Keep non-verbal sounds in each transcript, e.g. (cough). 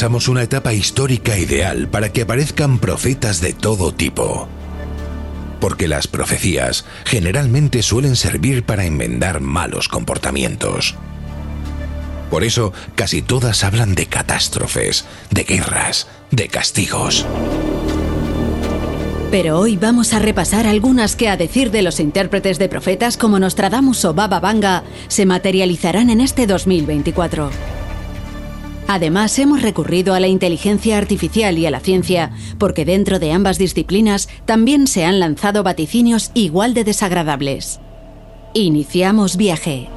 Una etapa histórica ideal para que aparezcan profetas de todo tipo. Porque las profecías generalmente suelen servir para enmendar malos comportamientos. Por eso, casi todas hablan de catástrofes, de guerras, de castigos. Pero hoy vamos a repasar algunas que, a decir de los intérpretes de profetas como Nostradamus o Baba Vanga, se materializarán en este 2024. Además, hemos recurrido a la inteligencia artificial y a la ciencia, porque dentro de ambas disciplinas también se han lanzado vaticinios igual de desagradables. Iniciamos viaje.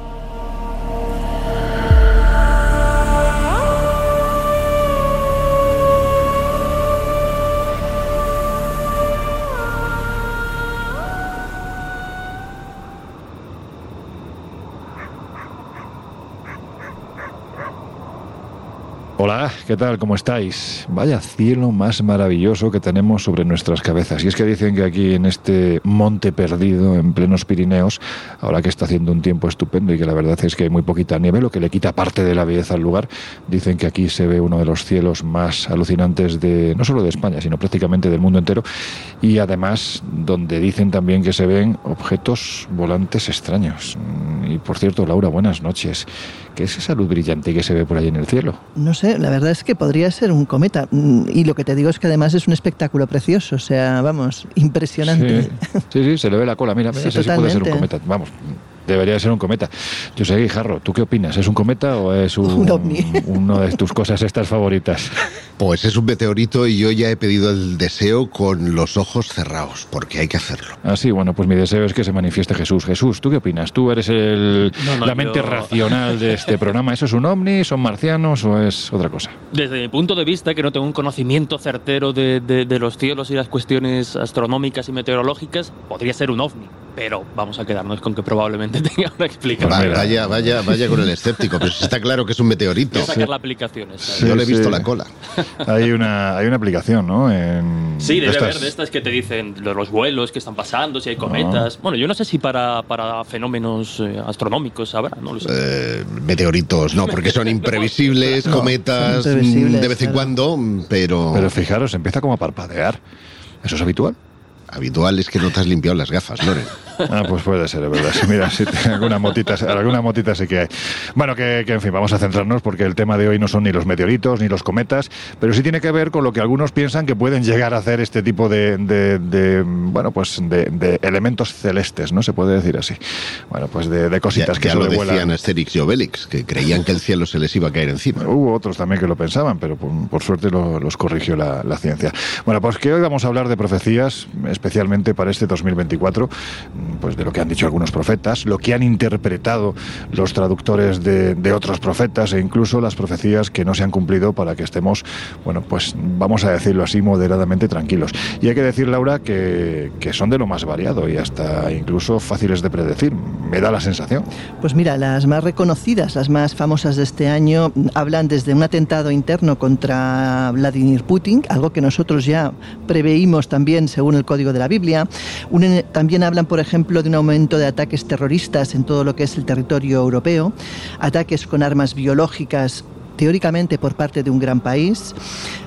¿Qué tal? ¿Cómo estáis? Vaya cielo más maravilloso que tenemos sobre nuestras cabezas. Y es que dicen que aquí en este monte perdido, en plenos Pirineos, ahora que está haciendo un tiempo estupendo y que la verdad es que hay muy poquita nieve, lo que le quita parte de la belleza al lugar, dicen que aquí se ve uno de los cielos más alucinantes de no solo de España, sino prácticamente del mundo entero. Y además, donde dicen también que se ven objetos volantes extraños. Y por cierto, Laura, buenas noches. ¿Qué es esa luz brillante que se ve por ahí en el cielo? No sé, la verdad es que podría ser un cometa. Mm, Y lo que te digo es que además es un espectáculo precioso, o sea, vamos, impresionante. Sí, sí, sí, se le ve la cola. Mira, mira, Sí, ese sí puede ser un cometa. Vamos, debería ser un cometa. Yo sé, Guijarro, ¿tú qué opinas? ¿Es un cometa o es un, Un ovni. (laughs) una de tus cosas estas favoritas? Pues es un meteorito y yo ya he pedido el deseo con los ojos cerrados, porque hay que hacerlo. Ah, sí, bueno, pues mi deseo es que se manifieste Jesús. Jesús, ¿tú qué opinas? ¿Tú eres el, No, no, la mente yo- racional de este programa? ¿Eso es un ovni, son marcianos o es otra cosa? Desde mi punto de vista, que no tengo un conocimiento certero de, de- de los cielos y las cuestiones astronómicas y meteorológicas, podría ser un ovni. Pero vamos a quedarnos con que probablemente (laughs) tenga una explicación. Vaya, vaya, vaya con el escéptico, pero si está claro que es un meteorito. Voy a sacar la aplicación esta. Sí, Yo le he visto sí. la cola. Hay una, hay una aplicación, ¿no? En Sí, debe estas- haber de estas que te dicen los vuelos que están pasando, si hay cometas. Bueno, yo no sé si para, para fenómenos eh, astronómicos habrá, no lo sé. Eh, meteoritos, no, porque son (laughs) imprevisibles, cometas, son imprevisibles, mm, de vez en claro. cuando, mm, pero, Pero fijaros, empieza como a parpadear. ¿Eso es habitual? Habitual es que no te has limpiado las gafas, Loren. Ah, pues puede ser, es verdad. Sí, Mira, sí, (laughs) alguna motita, alguna motita sí que hay. Bueno, que, que, en fin, vamos a centrarnos porque el tema de hoy no son ni los meteoritos ni los cometas, pero sí tiene que ver con lo que algunos piensan que pueden llegar a hacer este tipo de, de- de, bueno, pues de, de elementos celestes, ¿no? Se puede decir así. Bueno, pues de, de Ya, cositas que ya lo decían Asterix y Obelix, que creían que el cielo se les iba a caer encima. (laughs) Hubo otros también que lo pensaban, pero por, por suerte lo- los corrigió la, la ciencia. Bueno, pues que hoy vamos a hablar de profecías, especialmente para este 2024, pues de lo que han dicho algunos profetas, lo que han interpretado los traductores de, de otros profetas e incluso las profecías que no se han cumplido para que estemos, bueno, pues vamos a decirlo así, moderadamente tranquilos. Y hay que decir, Laura, que, que son de lo más variado y hasta incluso fáciles de predecir. Me da la sensación. Pues mira, las más reconocidas, las más famosas de este año, mm, hablan desde un atentado interno contra Vladimir Putin, algo que nosotros ya preveímos también según el código de la Biblia. Un- también hablan, por ejemplo, de un aumento de ataques terroristas en todo lo que es el territorio europeo, ataques con armas biológicas teóricamente por parte de un gran país.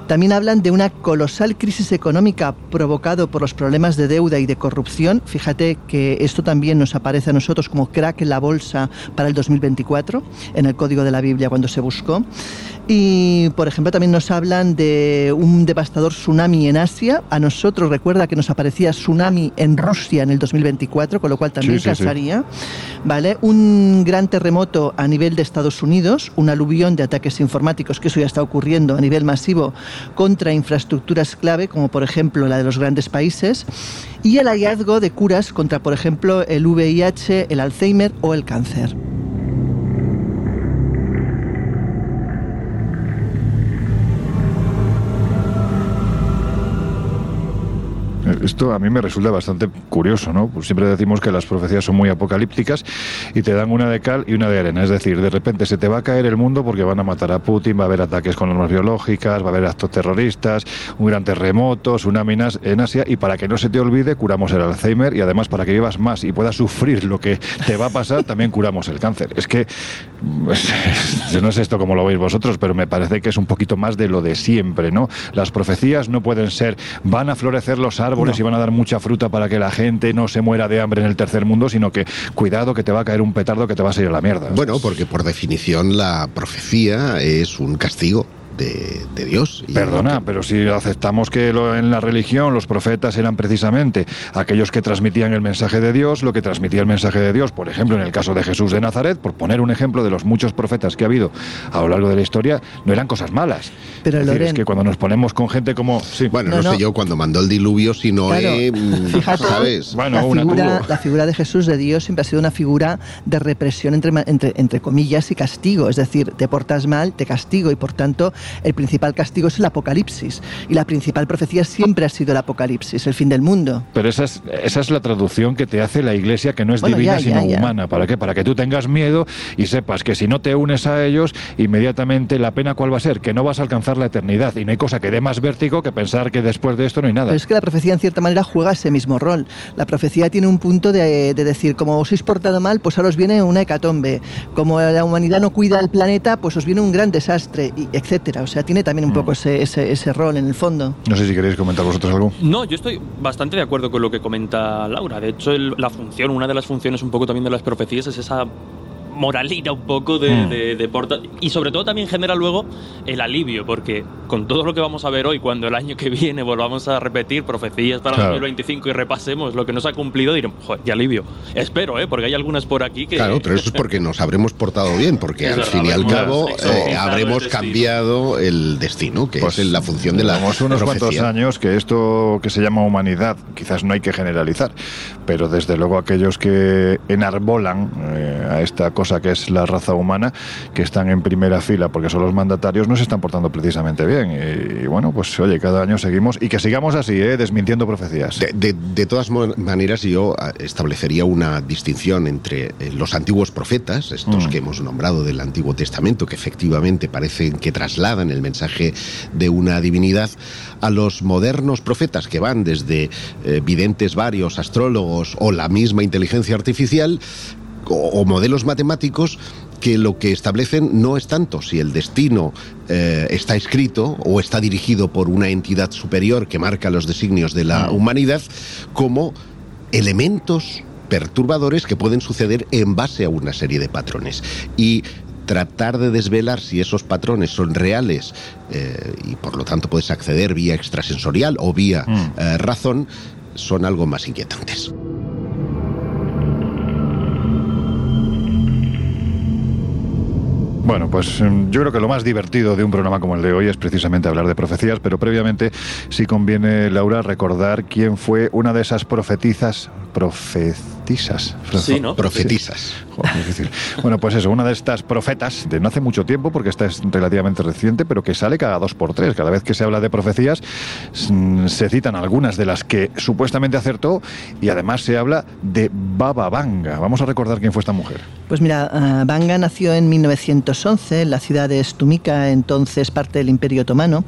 También hablan de una colosal crisis económica provocado por los problemas de deuda y de corrupción. Fíjate que esto también nos aparece a nosotros como crack en la bolsa para el 2024, en el código de la Biblia cuando se buscó. Y, por ejemplo, también nos hablan de un devastador tsunami en Asia. A nosotros recuerda que nos aparecía tsunami en Rusia en el 2024, con lo cual también Sí, sí, sí. casaría. ¿Vale? Un gran terremoto a nivel de Estados Unidos, un aluvión de ataques informáticos, que eso ya está ocurriendo a nivel masivo contra infraestructuras clave, como por ejemplo la de los grandes países, y el hallazgo de curas contra, por ejemplo, el VIH, el Alzheimer o el cáncer. Esto a mí me resulta bastante curioso, ¿no? Pues siempre decimos que las profecías son muy apocalípticas y te dan una de cal y una de arena. Es decir, de repente se te va a caer el mundo porque van a matar a Putin, va a haber ataques con armas biológicas, va a haber actos terroristas, un gran terremoto, tsunamis en Asia y para que no se te olvide curamos el Alzheimer y además para que vivas más y puedas sufrir lo que te va a pasar también curamos el cáncer. Es que pues, (laughs) yo no sé esto como lo veis vosotros, pero me parece que es un poquito más de lo de siempre, ¿no? Las profecías no pueden ser van a florecer los árboles y van a dar mucha fruta para que la gente no se muera de hambre en el tercer mundo, sino que cuidado que te va a caer un petardo que te va a salir a la mierda. Bueno, porque por definición la profecía es un castigo de, de Dios. Y Perdona, pero si aceptamos que lo- en la religión los profetas eran precisamente aquellos que transmitían el mensaje de Dios, lo que transmitía el mensaje de Dios, por ejemplo, en el caso de Jesús de Nazaret, por poner un ejemplo de los muchos profetas que ha habido a lo largo de la historia, no eran cosas malas. Pero, es, decir, es que cuando nos ponemos con gente como... Sí, Bueno, No, no, no. sé yo, cuando mandó el diluvio, si Noé, Claro. Fíjate, ¿sabes? Bueno, la, una figura, la figura de Jesús de Dios siempre ha sido una figura de represión entre, ma- entre, entre comillas y castigo. Es decir, te portas mal, te castigo y por tanto el principal castigo es el apocalipsis. Y la principal profecía siempre ha sido el apocalipsis, el fin del mundo. Pero esa es, esa es la traducción que te hace la iglesia, que no es Bueno, divina, ya, sino ya. humana. ¿Para qué? Para que tú tengas miedo y sepas que si no te unes a ellos, inmediatamente la pena cuál va a ser, que no vas a alcanzar la eternidad. Y no hay cosa que dé más vértigo que pensar que después de esto no hay nada. Pero es que la profecía en cierta manera juega ese mismo rol. La profecía tiene un punto de, de decir, como os habéis portado mal, pues ahora os viene una hecatombe. Como la humanidad no cuida el planeta, pues os viene un gran desastre, y etcétera. O sea, tiene también un Mm. poco ese, ese, ese rol en el fondo. No sé si queréis comentar vosotros algo. No, yo estoy bastante de acuerdo con lo que comenta Laura. De hecho, el- la función, una de las funciones un poco también de las profecías es esa moralina un poco de, Mm. de- de porta- y sobre todo también genera luego el alivio porque con todo lo que vamos a ver hoy cuando el año que viene volvamos a repetir profecías para Claro. 2025 y repasemos lo que nos ha cumplido diremos joder qué alivio espero eh porque hay algunas por aquí que Claro, pero eso es porque nos habremos portado bien, porque al fin y al cabo eh, el habremos destino. cambiado el destino, que Pues es la función de la Llevamos unos profecía. cuantos años que esto que se llama humanidad, quizás no hay que generalizar, pero desde luego aquellos que enarbolan eh, a esta cosa que es la raza humana, que están en primera fila porque son los mandatarios, no se están portando precisamente bien. Y, y bueno, pues oye, cada año seguimos y que sigamos así, eh, desmintiendo profecías. De, de- de todas maneras, yo ah, establecería una distinción entre eh, los antiguos profetas, estos Mm. que hemos nombrado del Antiguo Testamento, que efectivamente parecen que trasladan el mensaje de una divinidad, a los modernos profetas que van desde eh, videntes varios, astrólogos o la misma inteligencia artificial o, o modelos matemáticos que lo que establecen no es tanto si el destino eh, está escrito o está dirigido por una entidad superior que marca los designios de la humanidad, como elementos perturbadores que pueden suceder en base a una serie de patrones. Y tratar de desvelar si esos patrones son reales eh, y por lo tanto puedes acceder vía extrasensorial o vía Mm. eh, razón, son algo más inquietantes. Bueno, pues mm, yo creo que lo más divertido de un programa como el de hoy es precisamente hablar de profecías, pero previamente sí conviene, Laura, recordar quién fue una de esas profetizas, profetisas. Sí, ¿no? Profetizas. (laughs) Joder, qué difícil. Bueno, pues eso, una de estas profetas de no hace mucho tiempo, porque esta es relativamente reciente, pero que sale cada dos por tres. Cada vez que se habla de profecías, mm, se citan algunas de las que supuestamente acertó y además se habla de Baba Vanga. Vamos a recordar quién fue esta mujer. Pues mira, ah, Banga nació en 1911 en la ciudad de Stumica, entonces parte del Imperio Otomano,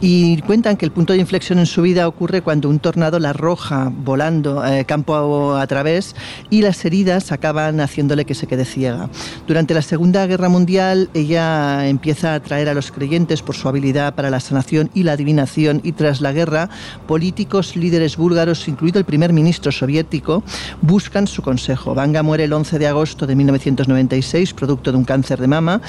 y cuentan que el punto de inflexión en su vida ocurre cuando un tornado la arroja volando eh, campo a través y las heridas acaban haciéndole que se quede ciega. Durante la Segunda Guerra Mundial ella empieza a atraer a los creyentes por su habilidad para la sanación y la adivinación y tras la guerra políticos, líderes búlgaros, incluido el primer ministro soviético, buscan su consejo. Vanga muere el 11 de agosto de 1996 producto de un cáncer de mama.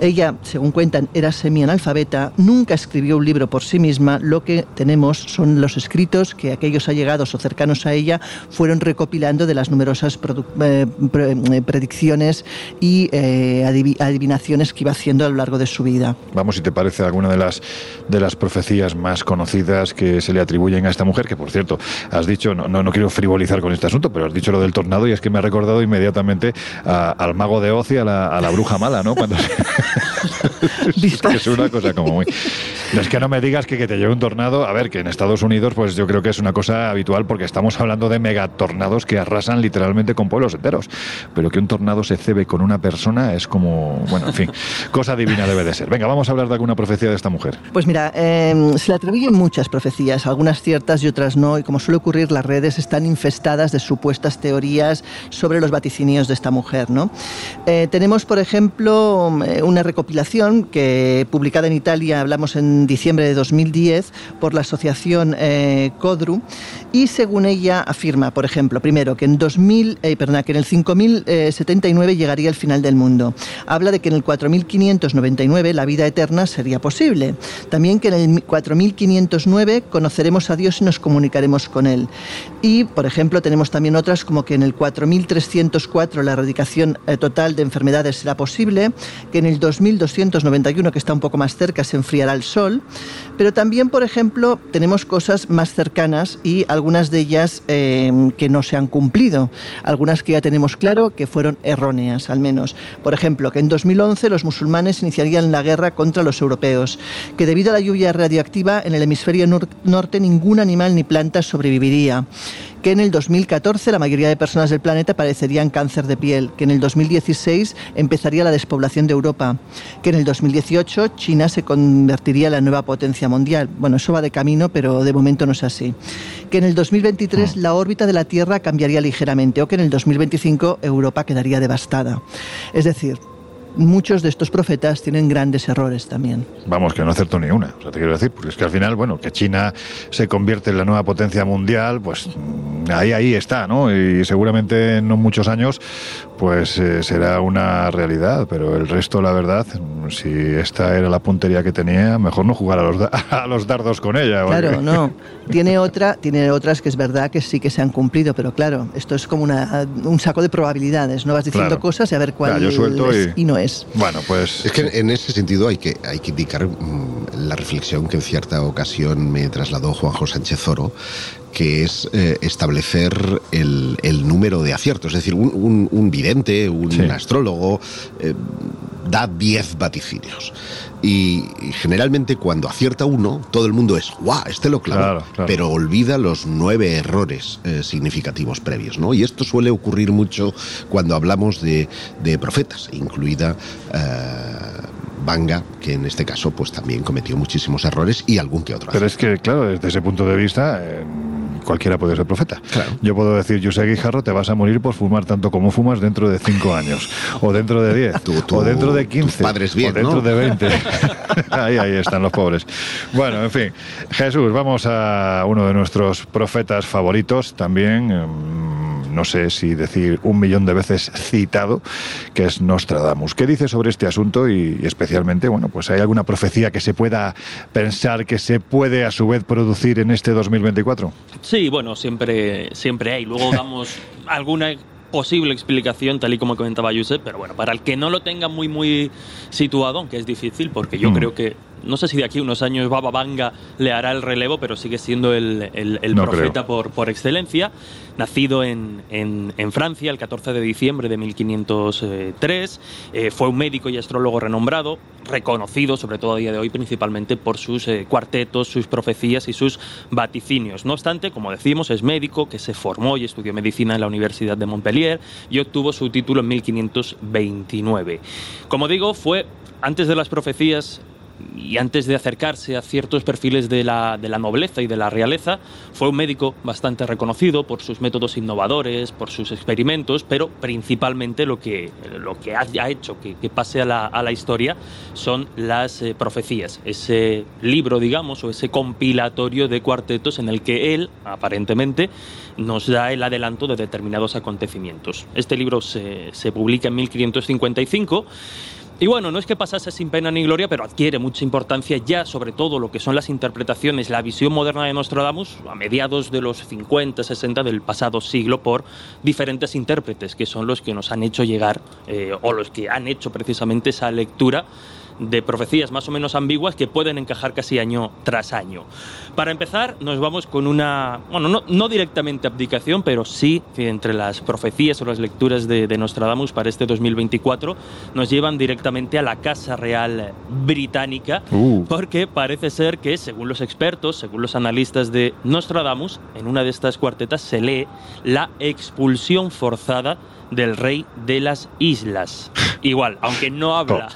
Ella, según cuentan, era semi-analfabeta, nunca escribió un libro por sí misma, lo que tenemos son los escritos que aquellos allegados o cercanos a ella fueron recopilando de las numerosas eh, eh, predicciones y eh, adivinaciones que iba haciendo a lo largo de su vida. Vamos, si te parece alguna de las, de las profecías más conocidas que se le atribuyen a esta mujer, que por cierto, has dicho, no, no, quiero frivolizar con este asunto, pero has dicho lo del tornado y es que me ha recordado inmediatamente al mago de Oz y a la, a la bruja mala, ¿no? Cuando (laughs) (laughs) es, una cosa como muy... (laughs) Es que no me digas que, que te lleve un tornado. A ver, que en Estados Unidos, pues yo creo que es una cosa habitual porque estamos hablando de megatornados que arrasan literalmente con pueblos enteros. Pero que un tornado se cebe con una persona es como, bueno, en fin, (laughs) cosa divina debe de ser. Venga, vamos a hablar de alguna profecía de esta mujer. Pues mira, em, se le atribuyen muchas profecías, algunas ciertas y otras no, y como suele ocurrir, las redes están infestadas de supuestas teorías sobre los vaticinios de esta mujer, ¿no? Eh, tenemos, por ejemplo, eh, una recopilación que publicada en Italia, hablamos en diciembre de 2010, por la asociación eh, Codru, y según ella afirma, por ejemplo, primero, que en 2000, eh, perdona, que en el 5079 llegaría el final del mundo. Habla de que en el 4599 la vida eterna sería posible. También que en el 4509 conoceremos a Dios y nos comunicaremos con Él. Y, por ejemplo, tenemos también otras como que en el 4304 la erradicación eh, total de enfermedades será posible, que en el 2291, que está un poco más cerca, se enfriará el sol. Pero también, por ejemplo, tenemos cosas más cercanas y algunas de ellas em, que no se han cumplido. Algunas que ya tenemos claro que fueron erróneas, al menos. Por ejemplo, que en 2011 los musulmanes iniciarían la guerra contra los europeos. Que debido a la lluvia radioactiva en el hemisferio norte ningún animal ni planta sobreviviría que en el 2014 la mayoría de personas del planeta padecerían cáncer de piel, que en el 2016 empezaría la despoblación de Europa, que en el 2018 China se convertiría en la nueva potencia mundial. Bueno, eso va de camino, pero de momento no es así. Que en el 2023 la órbita de la Tierra cambiaría ligeramente o que en el 2025 Europa quedaría devastada. Es decir, muchos de estos profetas tienen grandes errores también. Vamos, que no acertó ni una, o sea, te quiero decir, porque es que al final, bueno, que China se convierte en la nueva potencia mundial, pues mm, ahí, ahí está, ¿no? Y seguramente en no muchos años, pues eh, será una realidad, pero el resto, la verdad, si esta era la puntería que tenía, mejor no jugar a los, (laughs) a los dardos con ella. Claro, no. Tiene, otra, tiene otras que es verdad que sí que se han cumplido, pero claro, esto es como una, un saco de probabilidades, no vas diciendo cosas y a ver cuál es y no es. Bueno, pues. Es que en ese sentido hay que, hay que indicar mm, la reflexión que en cierta ocasión me trasladó Juanjo Sánchez Oro, que es eh, establecer el, número de aciertos. Es decir, un, vidente, un astrólogo, eh, da 10 vaticinios. Y, generalmente cuando acierta uno, todo el mundo es, ¡guau! Este lo claro, pero olvida los nueve errores eh, significativos previos, ¿no? Y esto suele ocurrir mucho cuando hablamos de, profetas, incluida... Banga, que en este caso pues también cometió muchísimos errores y algún que otro. Pero es que, claro, desde ese punto de vista, cualquiera puede ser profeta. Yo puedo decir, José Guijarro, te vas a morir por fumar tanto como fumas dentro de cinco años, o dentro de diez, o dentro de quince, o dentro de veinte. (laughs) (laughs) ahí, ahí están los pobres. Bueno, en fin, Jesús, vamos a uno de nuestros profetas favoritos también. No sé si decir un millón de veces citado, que es Nostradamus. ¿Qué dice sobre este asunto y, especialmente, bueno, pues hay alguna profecía que se pueda pensar que se puede a su vez producir en este 2024? Sí, bueno, siempre, siempre hay. Luego (laughs) damos alguna posible explicación, tal y como comentaba Josep, pero bueno, para el que no lo tenga muy, muy situado, aunque es difícil, porque yo mm. creo que no sé si de aquí a unos años Baba Vanga le hará el relevo, pero sigue siendo el, profeta por, por, excelencia. Nacido en, en, Francia el 14 de diciembre de 1503, eh, fue un médico y astrólogo renombrado, reconocido sobre todo a día de hoy principalmente por sus eh, cuartetos, sus profecías y sus vaticinios. No obstante, como decimos, es médico que se formó y estudió medicina en la Universidad de Montpellier y obtuvo su título en 1529. Como digo, fue antes de las profecías y antes de acercarse a ciertos perfiles de la, de la nobleza y de la realeza, fue un médico bastante reconocido por sus métodos innovadores, por sus experimentos, pero principalmente lo que, lo que ha, hecho que, pase a la, a la, historia son las eh, profecías, ese libro, digamos, o ese compilatorio de cuartetos en el que él, aparentemente, nos da el adelanto de determinados acontecimientos. Este libro se, se publica en 1555 y bueno, no es que pasase sin pena ni gloria, pero adquiere mucha importancia ya, sobre todo lo que son las interpretaciones, la visión moderna de Nostradamus a mediados de los 50, 60 del pasado siglo por diferentes intérpretes, que son los que nos han hecho llegar, eh, o los que han hecho precisamente esa lectura de profecías más o menos ambiguas que pueden encajar casi año tras año. Para empezar, nos vamos con una, bueno, no, no directamente abdicación, pero sí entre las profecías o las lecturas de, de, Nostradamus para este 2024 nos llevan directamente a la Casa Real Británica, uh. porque parece ser que, según los expertos, según los analistas de Nostradamus, en una de estas cuartetas se lee la expulsión forzada del rey de las islas. (laughs) Igual, aunque no habla.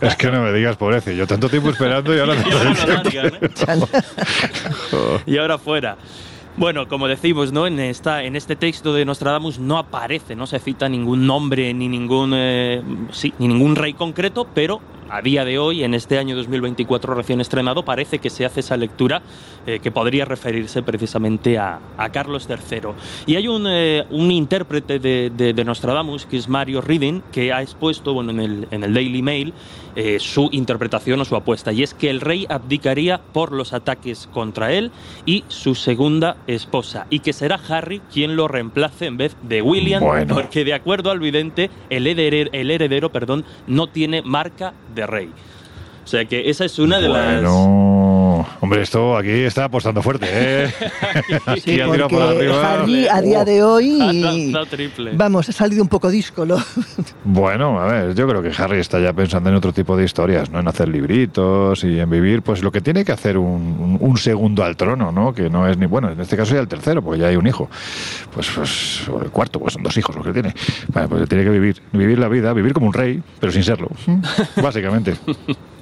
es que no me digas pobreza, yo tanto tiempo esperando y ahora, (laughs) (laughs) y ahora fuera. Bueno, como decimos, ¿no? En, esta, en este texto de Nostradamus no aparece, no se cita ningún nombre ni ningún, eh, sí, ni ningún rey concreto, pero a día de hoy, en este año 2024 recién estrenado, parece que se hace esa lectura eh, que podría referirse precisamente a, Carlos III. Y hay un, eh, un intérprete de, de, Nostradamus, que es Mario Reading, que ha expuesto bueno, en, el, en el Daily Mail eh, su interpretación o su apuesta, y es que el rey abdicaría por los ataques contra él y su segunda esposa, y que será Harry quien lo reemplace en vez de William, porque de acuerdo al vidente, el heredero, el heredero perdón, no tiene marca de rey. O sea que esa es una de las Hombre, esto aquí está apostando fuerte, ¿eh? (laughs) sí, por arriba. Harry a día de hoy. Vamos, ha salido un poco díscolo. (laughs) bueno, a ver, yo creo que Harry está ya pensando en otro tipo de historias, ¿no? En hacer libritos y en vivir, pues lo que tiene que hacer un, segundo al trono, ¿no? Que no es ni. Bueno, en este caso ya el tercero, porque ya hay un hijo. Pues, pues o el cuarto, pues son dos hijos los que tiene. Bueno, pues tiene que vivir, vivir la vida, vivir como un rey, pero sin serlo. Básicamente. (laughs)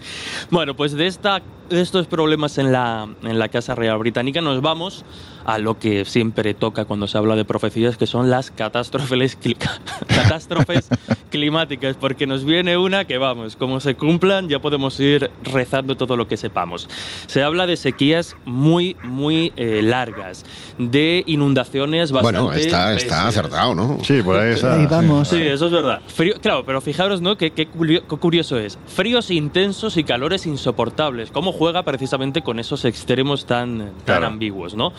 Bueno, pues de, esta, de estos problemas en la, en la Casa Real Británica nos vamos a lo que siempre toca cuando se habla de profecías, que son las catástrofes, (laughs) catástrofes climáticas, porque nos viene una que vamos, como se cumplan ya podemos ir rezando todo lo que sepamos. Se habla de sequías muy, muy eh, largas, de inundaciones bastante... Bueno, está, está acertado, ¿no? Sí, por ahí está. vamos. Sí, eso es verdad. claro, pero fijaros, ¿no? Qué, qué curioso es. Fríos intensos y calores insoportables. ¿Cómo juega precisamente con esos extremos tan, tan ambiguos, ¿no?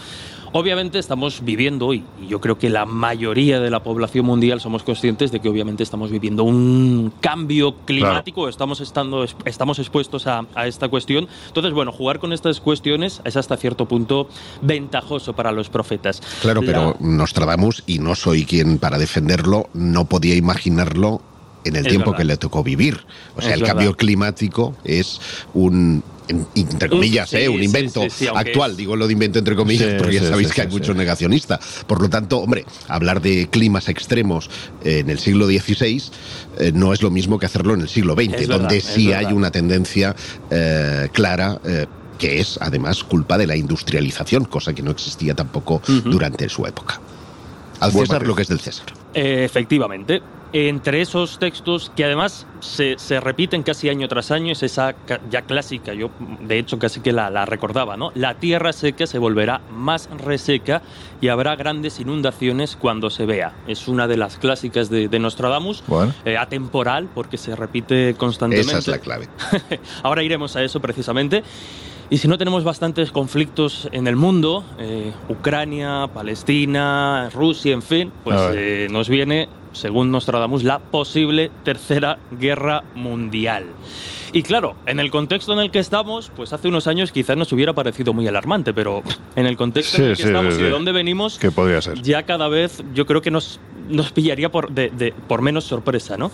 Obviamente estamos viviendo, y yo creo que la mayoría de la población mundial somos conscientes de que obviamente estamos viviendo un cambio climático, estamos, estando, estamos expuestos a, esta cuestión. Entonces, bueno, jugar con estas cuestiones es hasta cierto punto ventajoso para los profetas. Claro, pero Nostradamus, y no soy quien para defenderlo, no podía imaginarlo en el tiempo que le tocó vivir. O sea, el cambio climático es un entre comillas, ¿eh? un invento actual, digo lo de invento entre comillas, porque ya sabéis que hay muchos negacionistas. Por lo tanto, hombre, hablar de climas extremos en el siglo XVI eh, no es lo mismo que hacerlo en el siglo XX, donde sí hay una tendencia eh, clara que es además culpa de la industrialización, cosa que no existía tampoco durante su época. Al César lo que es del César. efectivamente entre esos textos que además se, se, repiten casi año tras año, es esa ya clásica, yo de hecho casi que la, la, recordaba, ¿no? La tierra seca se volverá más reseca y habrá grandes inundaciones cuando se vea. Es una de las clásicas de, de Nostradamus, eh, atemporal porque se repite constantemente. Esa es la clave. (laughs) Ahora iremos a eso precisamente. Y si no tenemos bastantes conflictos en el mundo, eh, Ucrania, Palestina, Rusia, en fin, pues eh, nos viene según Nostradamus, la posible tercera guerra mundial. Y claro, en el contexto en el que estamos, pues hace unos años quizás nos hubiera parecido muy alarmante, pero en el contexto en el que estamos y de dónde venimos, ¿Qué podría ser? ya cada vez yo creo que nos, nos pillaría por, por menos sorpresa, ¿no?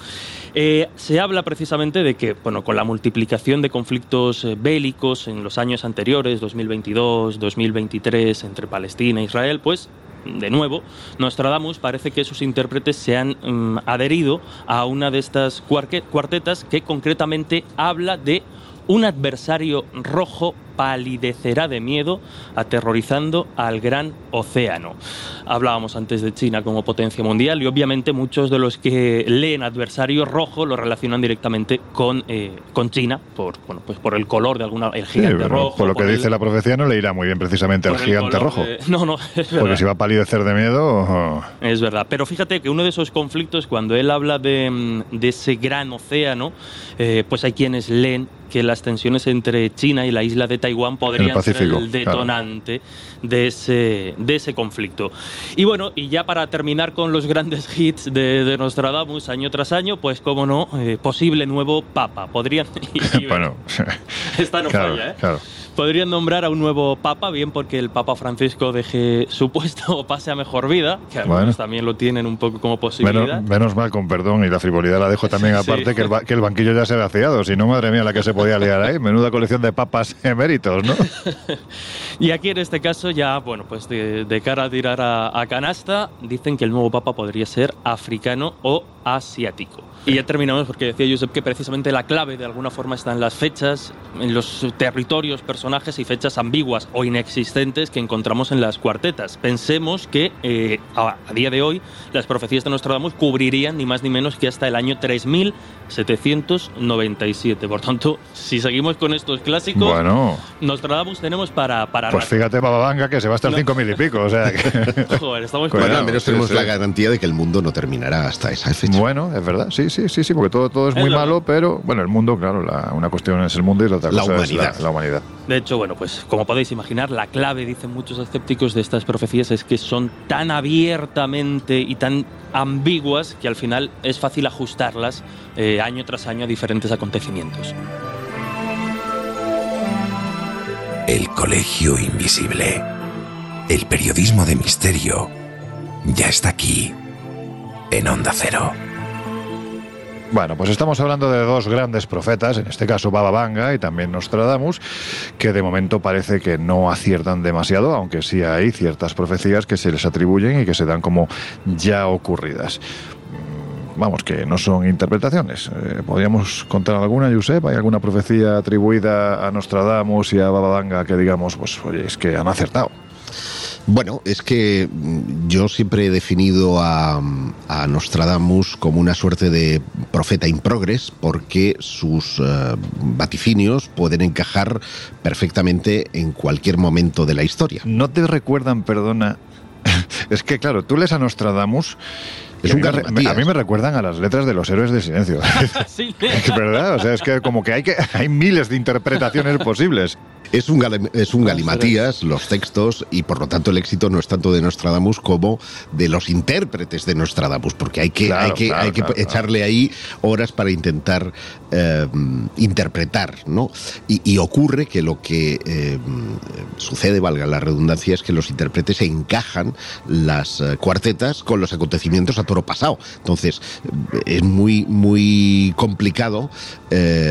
Eh, se habla precisamente de que, bueno, con la multiplicación de conflictos eh, bélicos en los años anteriores, 2022, 2023, entre Palestina e Israel, pues de nuevo, Nostradamus parece que sus intérpretes se han mm, adherido a una de estas cuartetas que concretamente habla de un adversario rojo palidecerá de miedo, aterrorizando al gran océano. Hablábamos antes de China como potencia mundial y obviamente muchos de los que leen adversario rojo lo relacionan directamente con, eh, con China, por, bueno, pues por el color de alguna, el gigante rojo. Por lo que dice la profecía no le irá muy bien precisamente al gigante rojo. (laughs) no, no, es Porque si va a palidecer de miedo... Es verdad, pero fíjate que uno de esos conflictos, cuando él habla de, mm, de ese gran océano, eh, pues hay quienes leen que las tensiones entre China y la isla de Taiwán podrían ser el detonante de, ese, de ese conflicto. Y bueno, y ya para terminar con los grandes (laughs) hits de, de Nostradamus año tras año, pues como no, eh, posible nuevo papa. Podrían... (laughs) (laughs) bueno, esta no falla, ¿eh? Claro podrían nombrar a un nuevo papa, bien porque el papa Francisco deje su (laughs) puesto o pase a mejor vida, que algunos también lo tienen un poco como posibilidad. Menos, mal, con perdón, y la frivolidad la dejo también aparte, que, el, que, el, banquillo ya se ha vaciado, si no, madre mía, la que se podía liar ahí, menuda colección de papas (laughs) eméritos, ¿no? (laughs) y aquí en este caso ya, bueno, pues de, cara a tirar a canasta, dicen que el nuevo papa podría ser africano o asiático. Y ya terminamos porque decía Josep que precisamente la clave de alguna forma está en las fechas, en los territorios, personajes y fechas ambiguas o inexistentes que encontramos en las cuartetas. Pensemos que eh, a, día de hoy las profecías de Nostradamus cubrirían ni más ni menos que hasta el año 3797. Por tanto, si seguimos con estos clásicos, bueno. Nostradamus tenemos para... para pues fíjate, Bababanga, que se va hasta el 5000 y pico. O sea (laughs) Joder, estamos bueno, al menos tenemos la garantía de que el mundo no terminará hasta esa fecha. Bueno, es verdad, sí, sí, sí, sí, porque todo, todo es muy malo, pero bueno, el mundo, claro, una cuestión es el mundo y la otra cosa es la, humanidad. De hecho, bueno, pues como podéis imaginar, la clave, dicen muchos escépticos de estas profecías, es que son tan abiertamente y tan ambiguas que al final es fácil ajustarlas eh, año tras año a diferentes acontecimientos. El Colegio Invisible. El periodismo de misterio ya está aquí, en Onda Cero. Bueno, pues estamos hablando de dos grandes profetas, en este caso Baba Vanga y también Nostradamus, que de momento parece que no aciertan demasiado, aunque sí hay ciertas profecías que se les atribuyen y que se dan como ya ocurridas mm, vamos, que no son interpretaciones. Eh, ¿Podríamos contar alguna, Josep? ¿Hay alguna profecía atribuida a Nostradamus y a Baba Vanga que digamos, pues oye, es que han acertado? Bueno, es que mm, yo siempre he definido a, Nostradamus como una suerte de profeta in progress porque sus eh, vaticinios pueden encajar perfectamente en cualquier momento de la historia. ¿No te recuerdan, perdona? (laughs) es que claro, tú lees a Nostradamus es un a mí me recuerdan a las letras de los héroes de silencio. (laughs) (laughs) sí. ¿Verdad? O sea, es que como que hay, que hay miles de interpretaciones posibles. Es un, es un galimatías los textos y por lo tanto el éxito no es tanto de Nostradamus como de los intérpretes de Nostradamus, porque hay que, hay que, hay que echarle ahí horas para intentar eh, interpretar, ¿no? Y, ocurre que lo que eh, sucede, valga la redundancia, es que los intérpretes encajan las eh, cuartetas con los acontecimientos a toro pasado. Entonces, es muy, muy complicado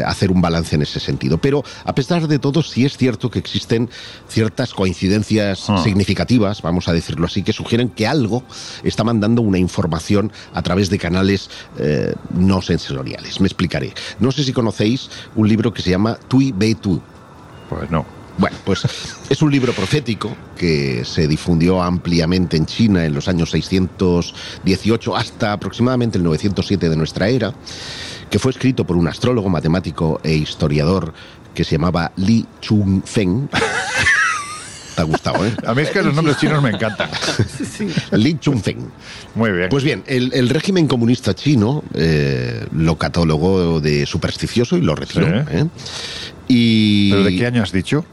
hacer un balance en ese sentido. Pero a pesar de todo, sí es cierto cierto que existen ciertas coincidencias ah. significativas, vamos a decirlo así, que sugieren que algo está mandando una información a través de canales eh, no sensoriales. Me explicaré. No sé si conocéis un libro que se llama Tui Be Tu. Pues no. Bueno, pues (laughs) es un libro profético que se difundió ampliamente en China en los años 618 hasta aproximadamente el 907 de nuestra era, que fue escrito por un astrólogo, matemático e historiador que se llamaba Li Chung Feng. (laughs) Te ha gustado, ¿eh? A mí es que los nombres chinos me encantan. (laughs) Li Chung Feng. Muy bien. Pues bien, el, régimen comunista chino eh, lo catalogó de supersticioso y lo retiró. ¿eh? Y... ¿Pero de qué año has dicho?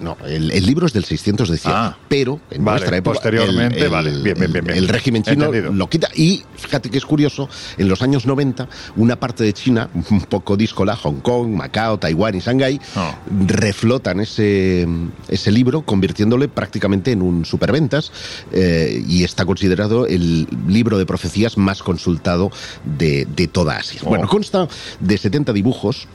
No, el, libro es del 617, ah, pero en nuestra época posteriormente, el, vale, bien, bien, bien, el régimen chino lo quita y fíjate que es curioso, en los años 90 una parte de China, un poco díscola, Hong Kong, Macao, Taiwán y Shanghái, ah. reflotan ese, ese libro convirtiéndole prácticamente en un superventas eh, y está considerado el libro de profecías más consultado de, toda Asia. Oh. Bueno, consta de 70 dibujos